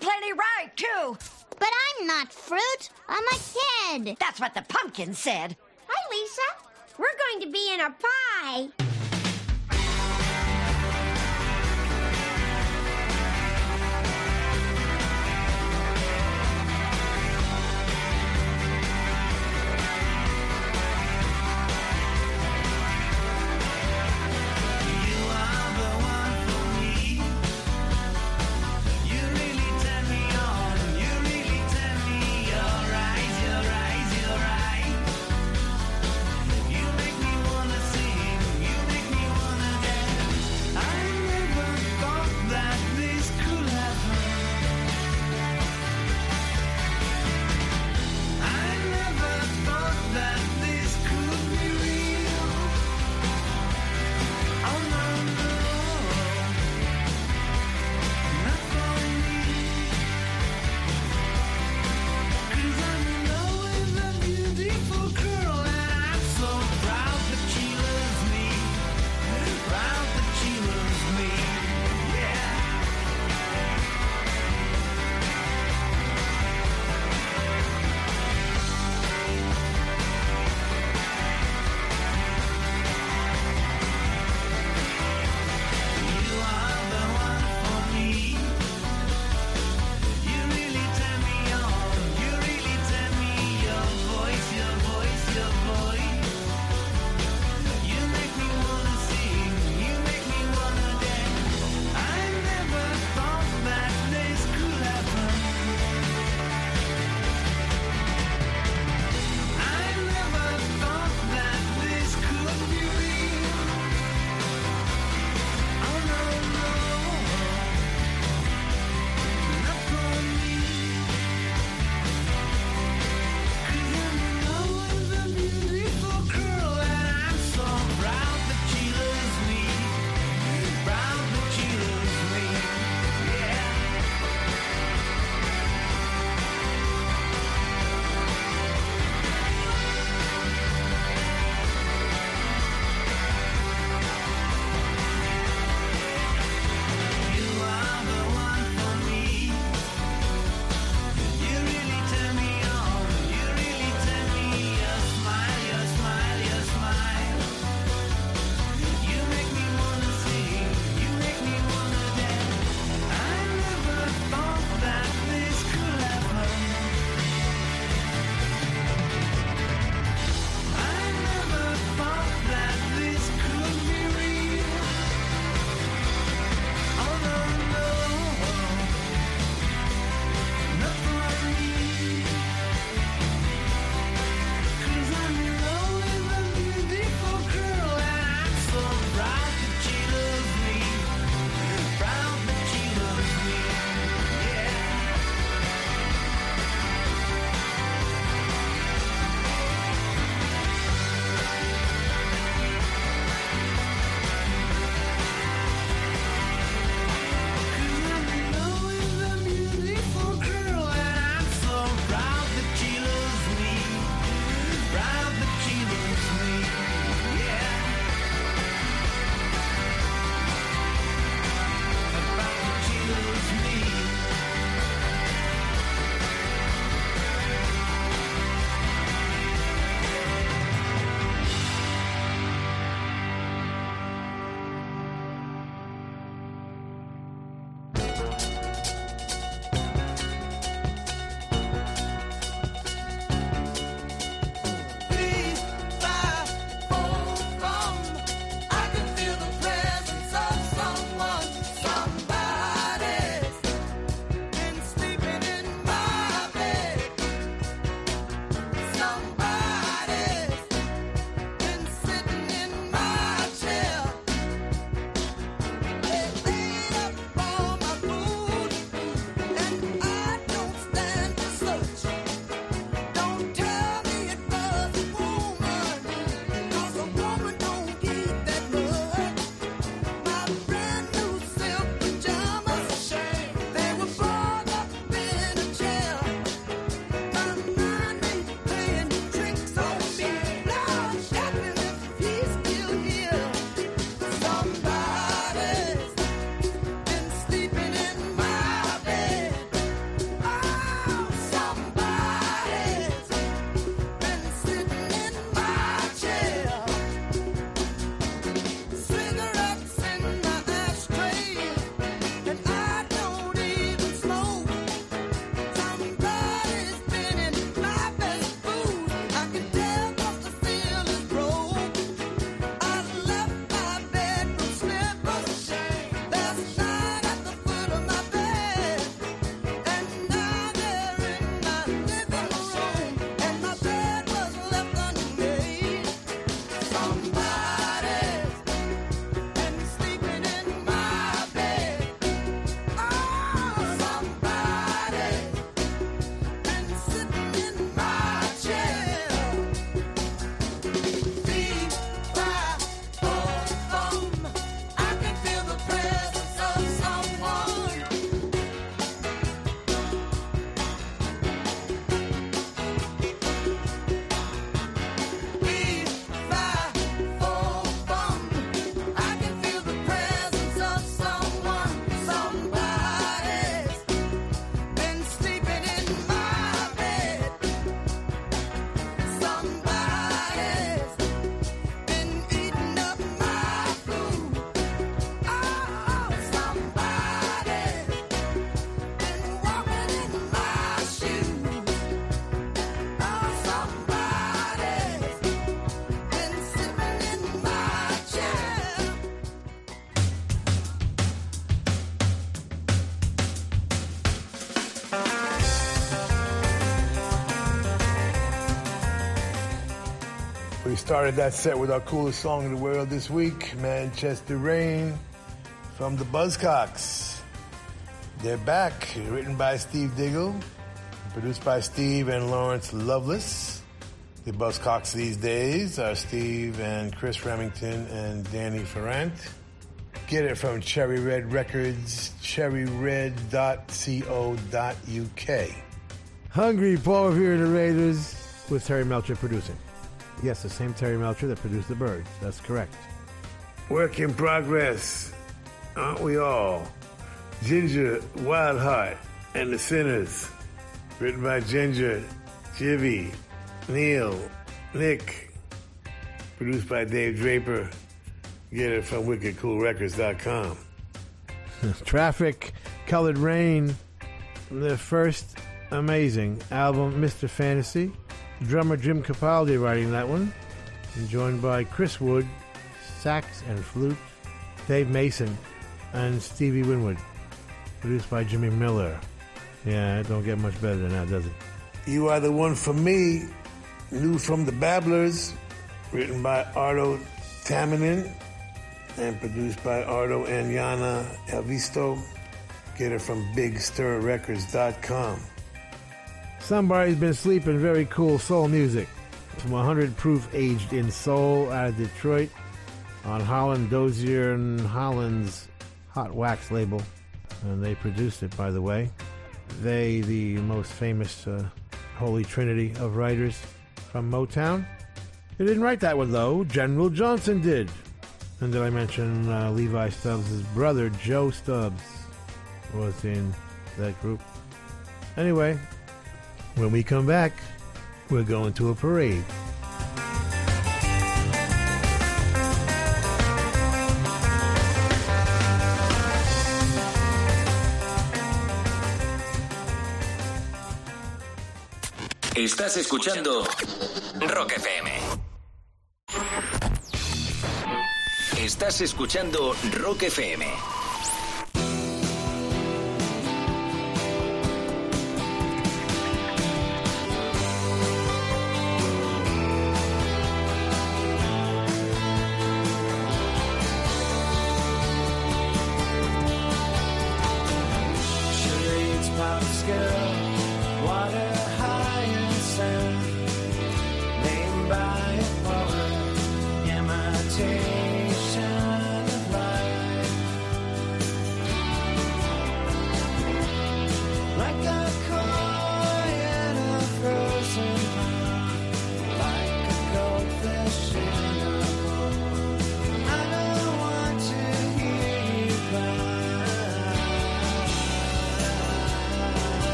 plenty right, too. But I'm not fruit. I'm a kid. That's what the pumpkin said. Started that set with our coolest song in the world this week, Manchester Rain, from the Buzzcocks. They're back, written by Steve Diggle, produced by Steve and Lawrence Lovelace. The Buzzcocks these days are Steve and Chris Remington and Danny Farrant. Get it from Cherry Red Records, cherryred.co.uk. Hungry Paul Revere and the Raiders with Terry Melcher producing. Yes, the same Terry Melcher that produced The Byrds. That's correct. Work in progress, aren't we all? Ginger Wildheart and the Sinners. Written by Ginger, Jivy, Neil, Nick. Produced by Dave Draper. Get it from wickedcoolrecords.com. Traffic, Colored Rain, their first amazing album, Mr. Fantasy. Drummer Jim Capaldi writing that one. And joined by Chris Wood, sax and flute, Dave Mason, and Stevie Winwood. Produced by Jimmy Miller. Yeah, it don't get much better than that, does it? You Are the One for Me, new from the Babblers, written by Ardo Taminin and produced by Ardo and Yana Elvisto. Get it from BigStirRecords.com. Somebody's been sleeping very cool soul music from 100 Proof Aged in Soul out of Detroit on Holland Dozier and Holland's Hot Wax label. And they produced it, by the way. They, the most famous uh, holy trinity of writers from Motown. They didn't write that one, though. General Johnson did. And did I mention uh, Levi Stubbs' brother, Joe Stubbs, was in that group? Anyway, when we come back, we're going to a parade. Estás escuchando Rock FM. Estás escuchando Rock FM.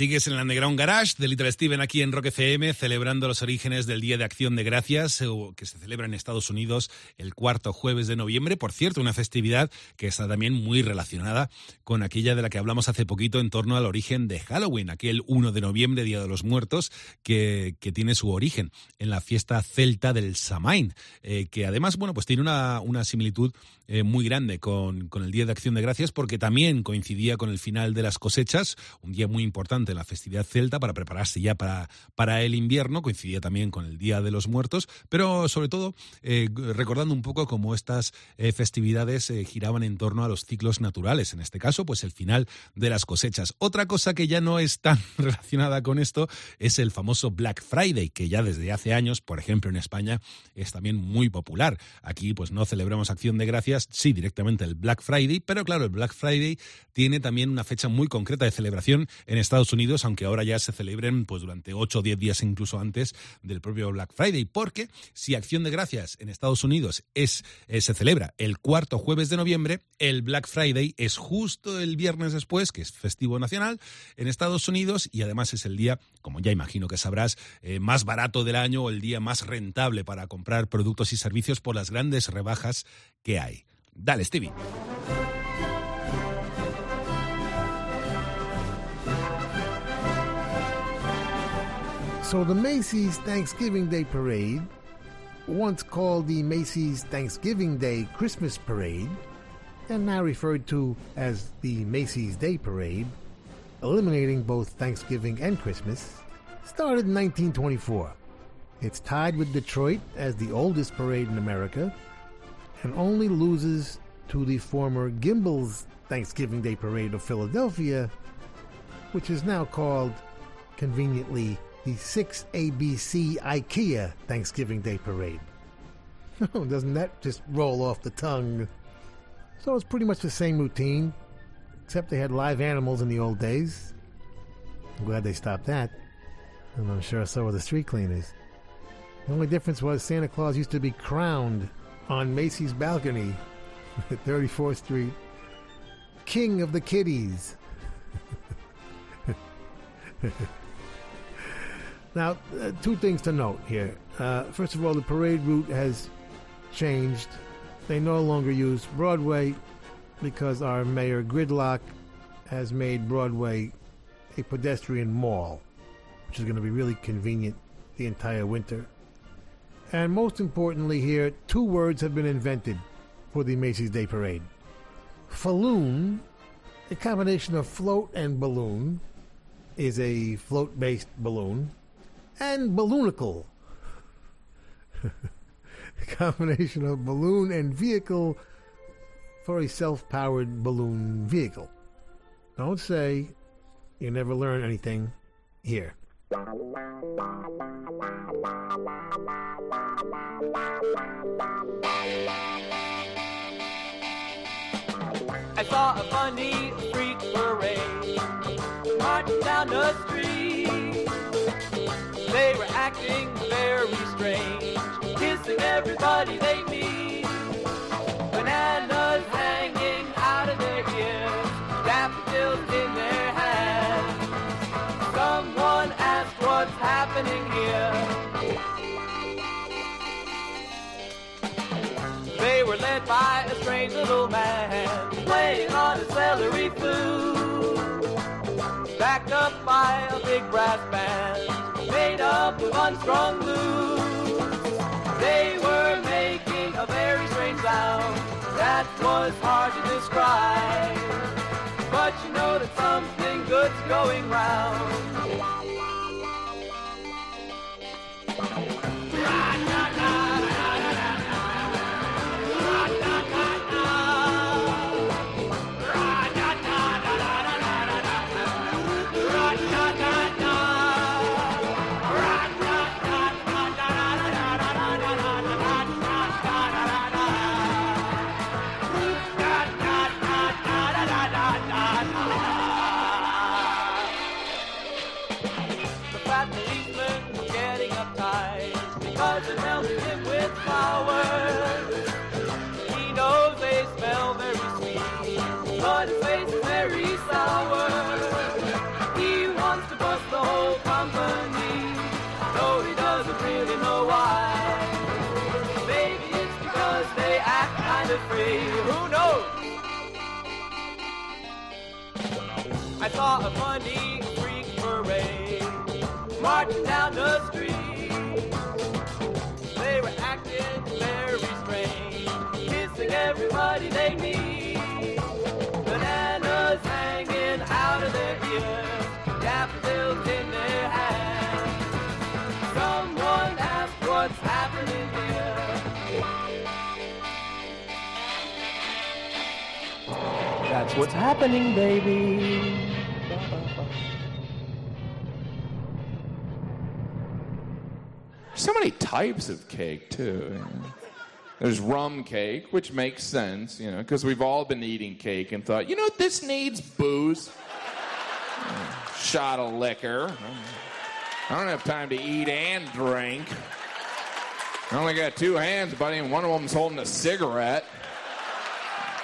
Sigues en el Underground Garage de Little Steven aquí en Rock FM, celebrando los orígenes del Día de Acción de Gracias, eh, que se celebra en Estados Unidos el cuarto jueves de noviembre. Por cierto, una festividad que está también muy relacionada con aquella de la que hablamos hace poquito en torno al origen de Halloween, aquel 1 de noviembre, Día de los Muertos, que, tiene su origen en la fiesta celta del Samain, eh, que además, bueno, pues tiene una, una similitud eh, muy grande con, con el Día de Acción de Gracias, porque también coincidía con el final de las cosechas, un día muy importante, la festividad celta, para prepararse ya para, para el invierno, coincidía también con el Día de los Muertos, pero sobre todo eh, recordando un poco cómo estas eh, festividades eh, giraban en torno a los ciclos naturales, en este caso, pues el final de las cosechas. Otra cosa que ya no es tan relacionada con esto es el famoso Black Friday, que ya desde hace años, por ejemplo en España, es también muy popular. Aquí pues no celebramos Acción de Gracias, sí directamente el Black Friday, pero claro, el Black Friday tiene también una fecha muy concreta de celebración en Estados Unidos, aunque ahora ya se celebren pues durante 8 o 10 días incluso antes del propio Black Friday, porque si Acción de Gracias en Estados Unidos es eh, se celebra el cuarto jueves de noviembre, el Black Friday es justo el viernes después, que es festivo nacional en Estados Unidos y además es el día, como ya imagino que sabrás, eh, más barato del año o el día más rentable para comprar productos y servicios por las grandes rebajas que hay. Dale, Stevie. So the Macy's Thanksgiving Day Parade, once called the Macy's Thanksgiving Day Christmas Parade, and now referred to as the Macy's Day Parade, eliminating both Thanksgiving and Christmas, started in 1924. It's tied with Detroit as the oldest parade in America, and only loses to the former Gimbel's Thanksgiving Day Parade of Philadelphia, which is now called, conveniently, the 6ABC IKEA Thanksgiving Day Parade. Oh, doesn't that just roll off the tongue? So it's pretty much the same routine, except they had live animals in the old days. I'm glad they stopped that. And I'm sure so were the street cleaners. The only difference was Santa Claus used to be crowned on Macy's balcony at 34th Street, King of the Kitties. now, uh, two things to note here. Uh, first of all, the parade route has changed. They no longer use Broadway because our mayor Gridlock has made Broadway a pedestrian mall, which is going to be really convenient the entire winter. And most importantly, here, two words have been invented for the Macy's Day Parade Falloon, a combination of float and balloon, is a float based balloon, and balloonical, a combination of balloon and vehicle for a self powered balloon vehicle. Don't say you never learn anything here. I saw a funny freak parade marching down the street. They were acting very strange, kissing everybody they meet. Bananas by a big brass band made up of unstrung blues. They were making a very strange sound that was hard to describe, but you know that something good's going round. Saw a funny freak parade marching down the street. They were acting very strange, kissing everybody they meet. Bananas hanging out of their ears, daffodils in their hands. Someone asked what's happening here. That's what's happening, baby. So many types of cake, too. There's rum cake, which makes sense, you know, because we've all been eating cake and thought, you know, this needs booze. Shot of liquor. I don't have time to eat and drink. I only got two hands, buddy, and one of them's holding a cigarette.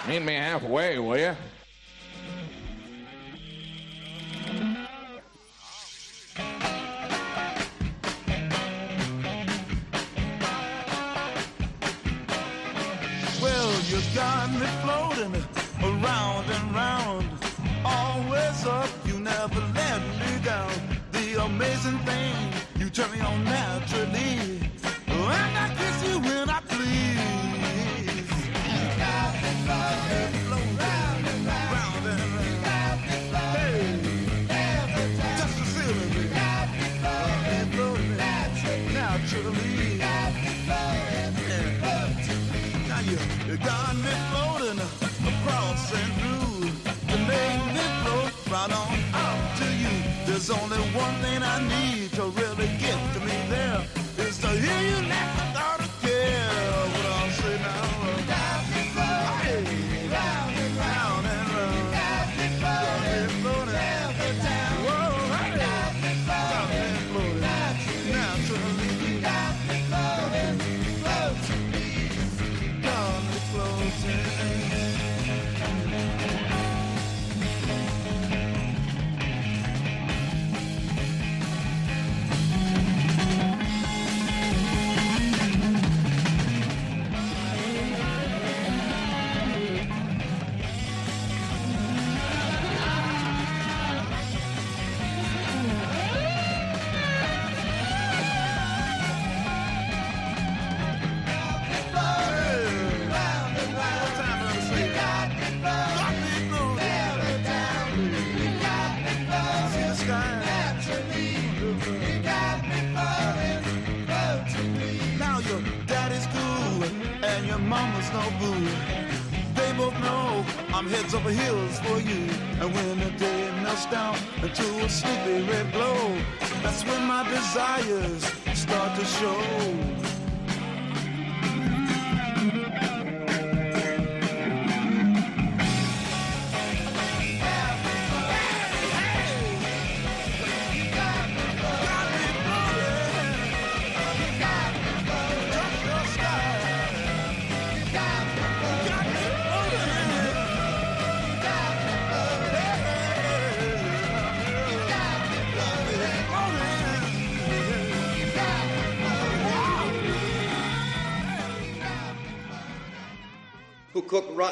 Meet me halfway, will you? You got me floating around and round. Always up, you never let me down. The amazing thing, you turn me on naturally. And I kiss you when I please. You got me floating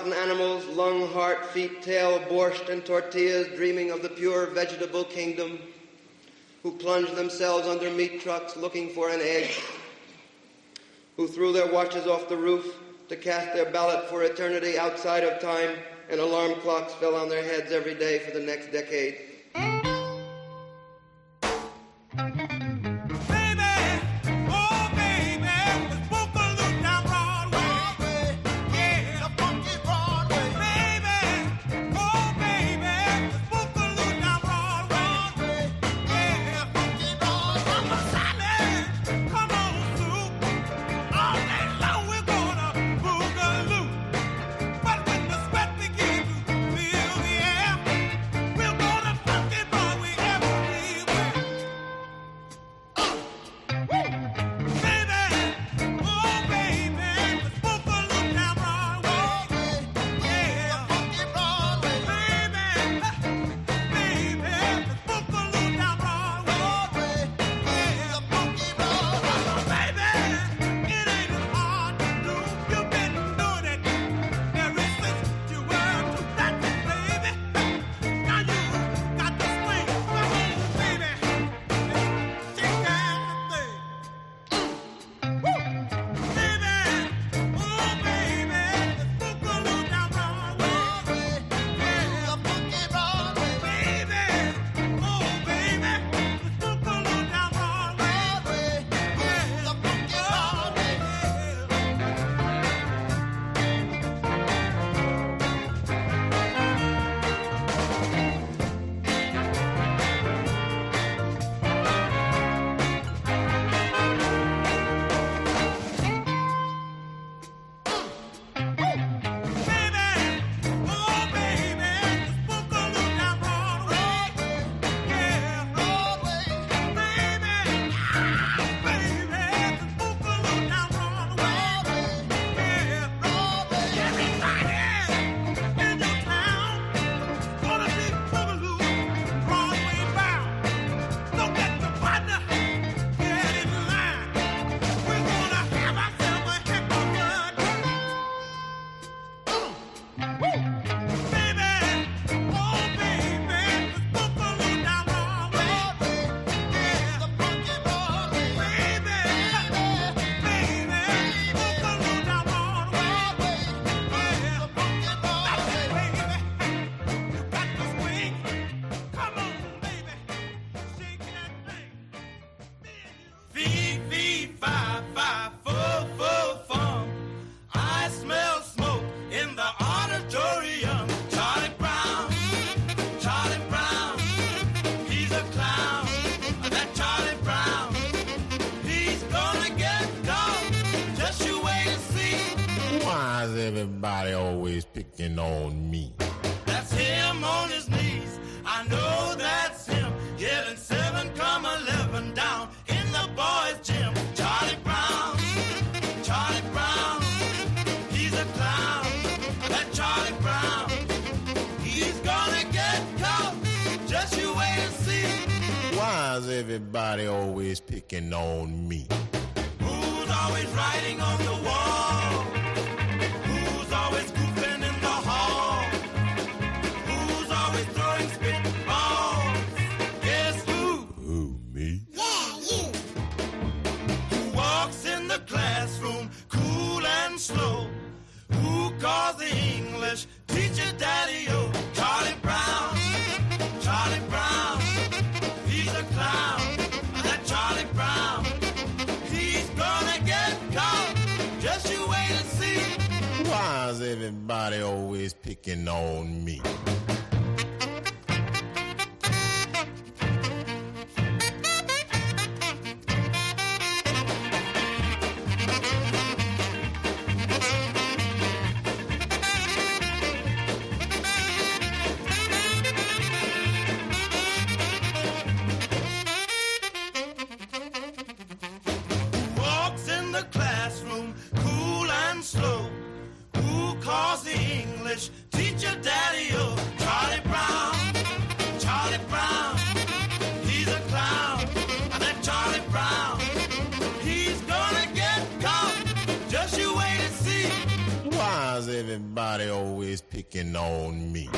rotten animals, lung, heart, feet, tail, borscht, and tortillas, dreaming of the pure vegetable kingdom, who plunge themselves under meat trucks looking for an egg, who threw their watches off the roof to cast their ballot for eternity outside of time, and alarm clocks fell on their heads every day for the next decade. On me? Everybody always picking on me?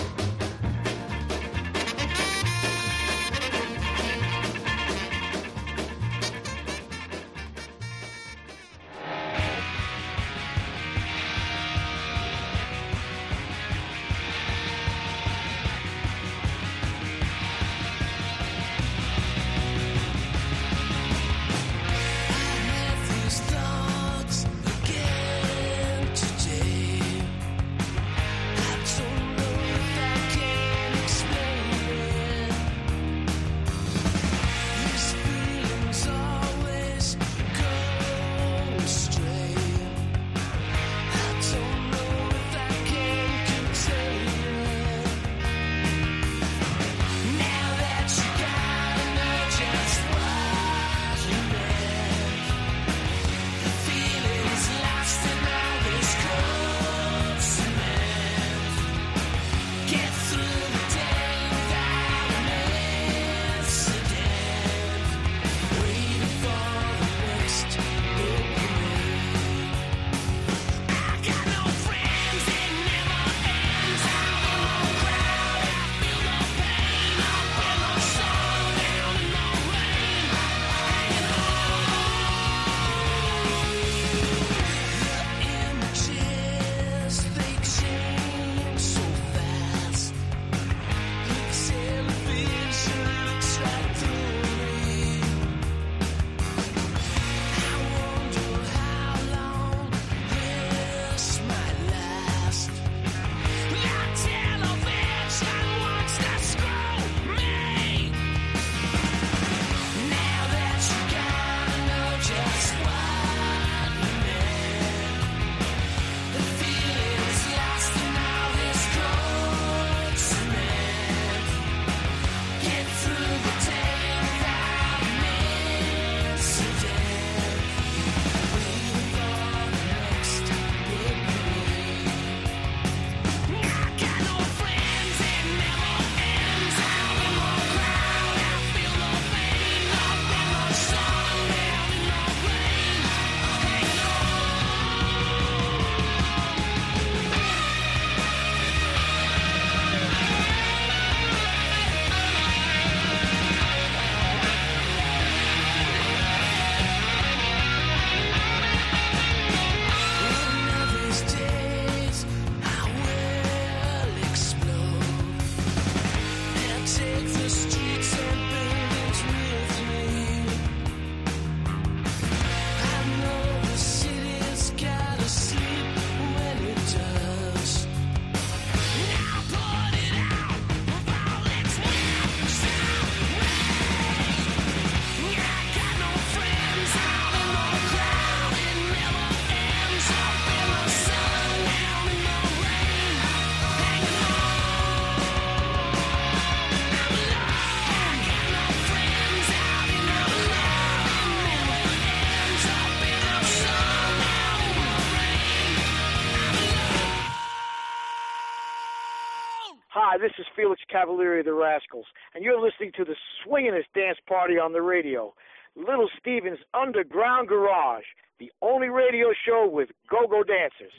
Cavaliere of the Rascals, and you're listening to the swinginest dance party on the radio, Little Steven's Underground Garage, the only radio show with go-go dancers.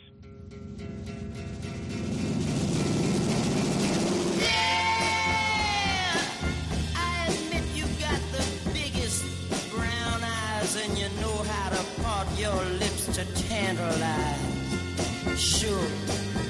I admit you got the biggest brown eyes and you know how to part your lips to tantalize. Sure.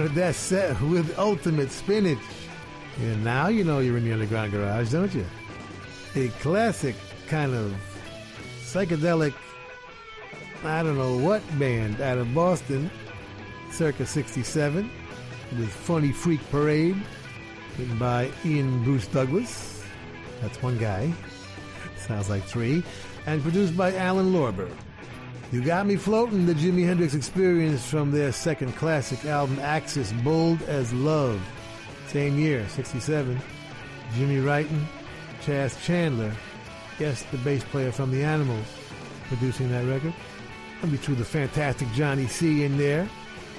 Started that set with Ultimate Spinach. And now you know you're in the Underground Garage, don't you? A classic kind of psychedelic, I don't know what band out of Boston, circa 67, with Funny Freak Parade, written by Ian Bruce Douglas. That's one guy. Sounds like three. And produced by Alan Lorber. You Got Me Floating, the Jimi Hendrix experience from their second classic album, Axis Bold as Love. Same year, 67. Jimmy Wrighton, Chas Chandler, yes, the bass player from The Animals, producing that record. And we threw the fantastic Johnny C in there,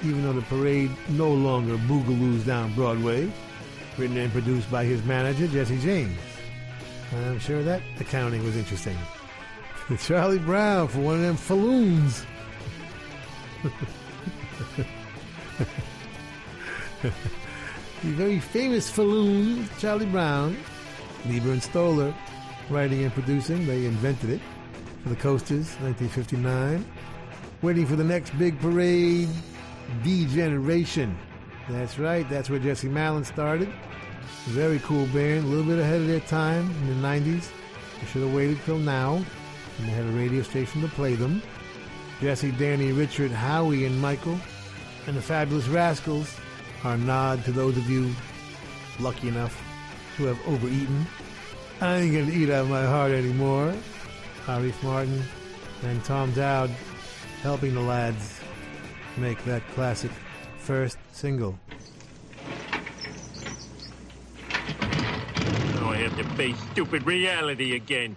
even though the parade no longer boogaloos down Broadway. Written and produced by his manager, Jesse James. I'm sure that accounting was interesting. Charlie Brown for one of them falloons. the very famous falloon, Charlie Brown, Leiber and Stoller, writing and producing. They invented it for the Coasters, 1959. Waiting for the next big parade, D-Generation. That's right, that's where Jesse Malin started. Very cool band, a little bit ahead of their time in the 90s. They should have waited till now, and they had a radio station to play them. Jesse, Danny, Richard, Howie, and Michael, and the Fabulous Rascals, our nod to those of you lucky enough to have overeaten. I ain't gonna eat out of my heart anymore. Arif Mardin and Tom Dowd helping the lads make that classic first single. Now I have to face stupid reality again.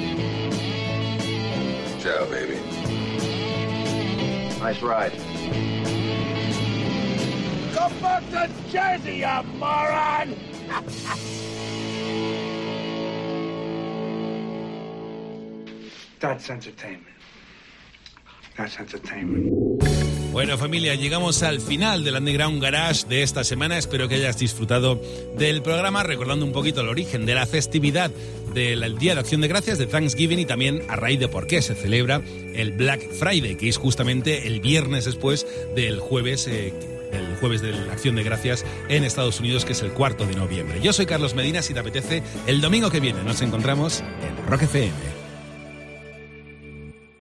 Ciao, baby. Nice ride. Come back to Jersey, you moron! That's entertainment. That's entertainment. Bueno familia, llegamos al final del Underground Garage de esta semana. Espero que hayas disfrutado del programa, recordando un poquito el origen de la festividad del Día de Acción de Gracias, de Thanksgiving, y también a raíz de por qué se celebra el Black Friday, que es justamente el viernes después del jueves. eh, el jueves de la Acción de Gracias en Estados Unidos, que es el cuarto de noviembre. Yo soy Carlos Medina, si te apetece, el domingo que viene nos encontramos en Rock FM.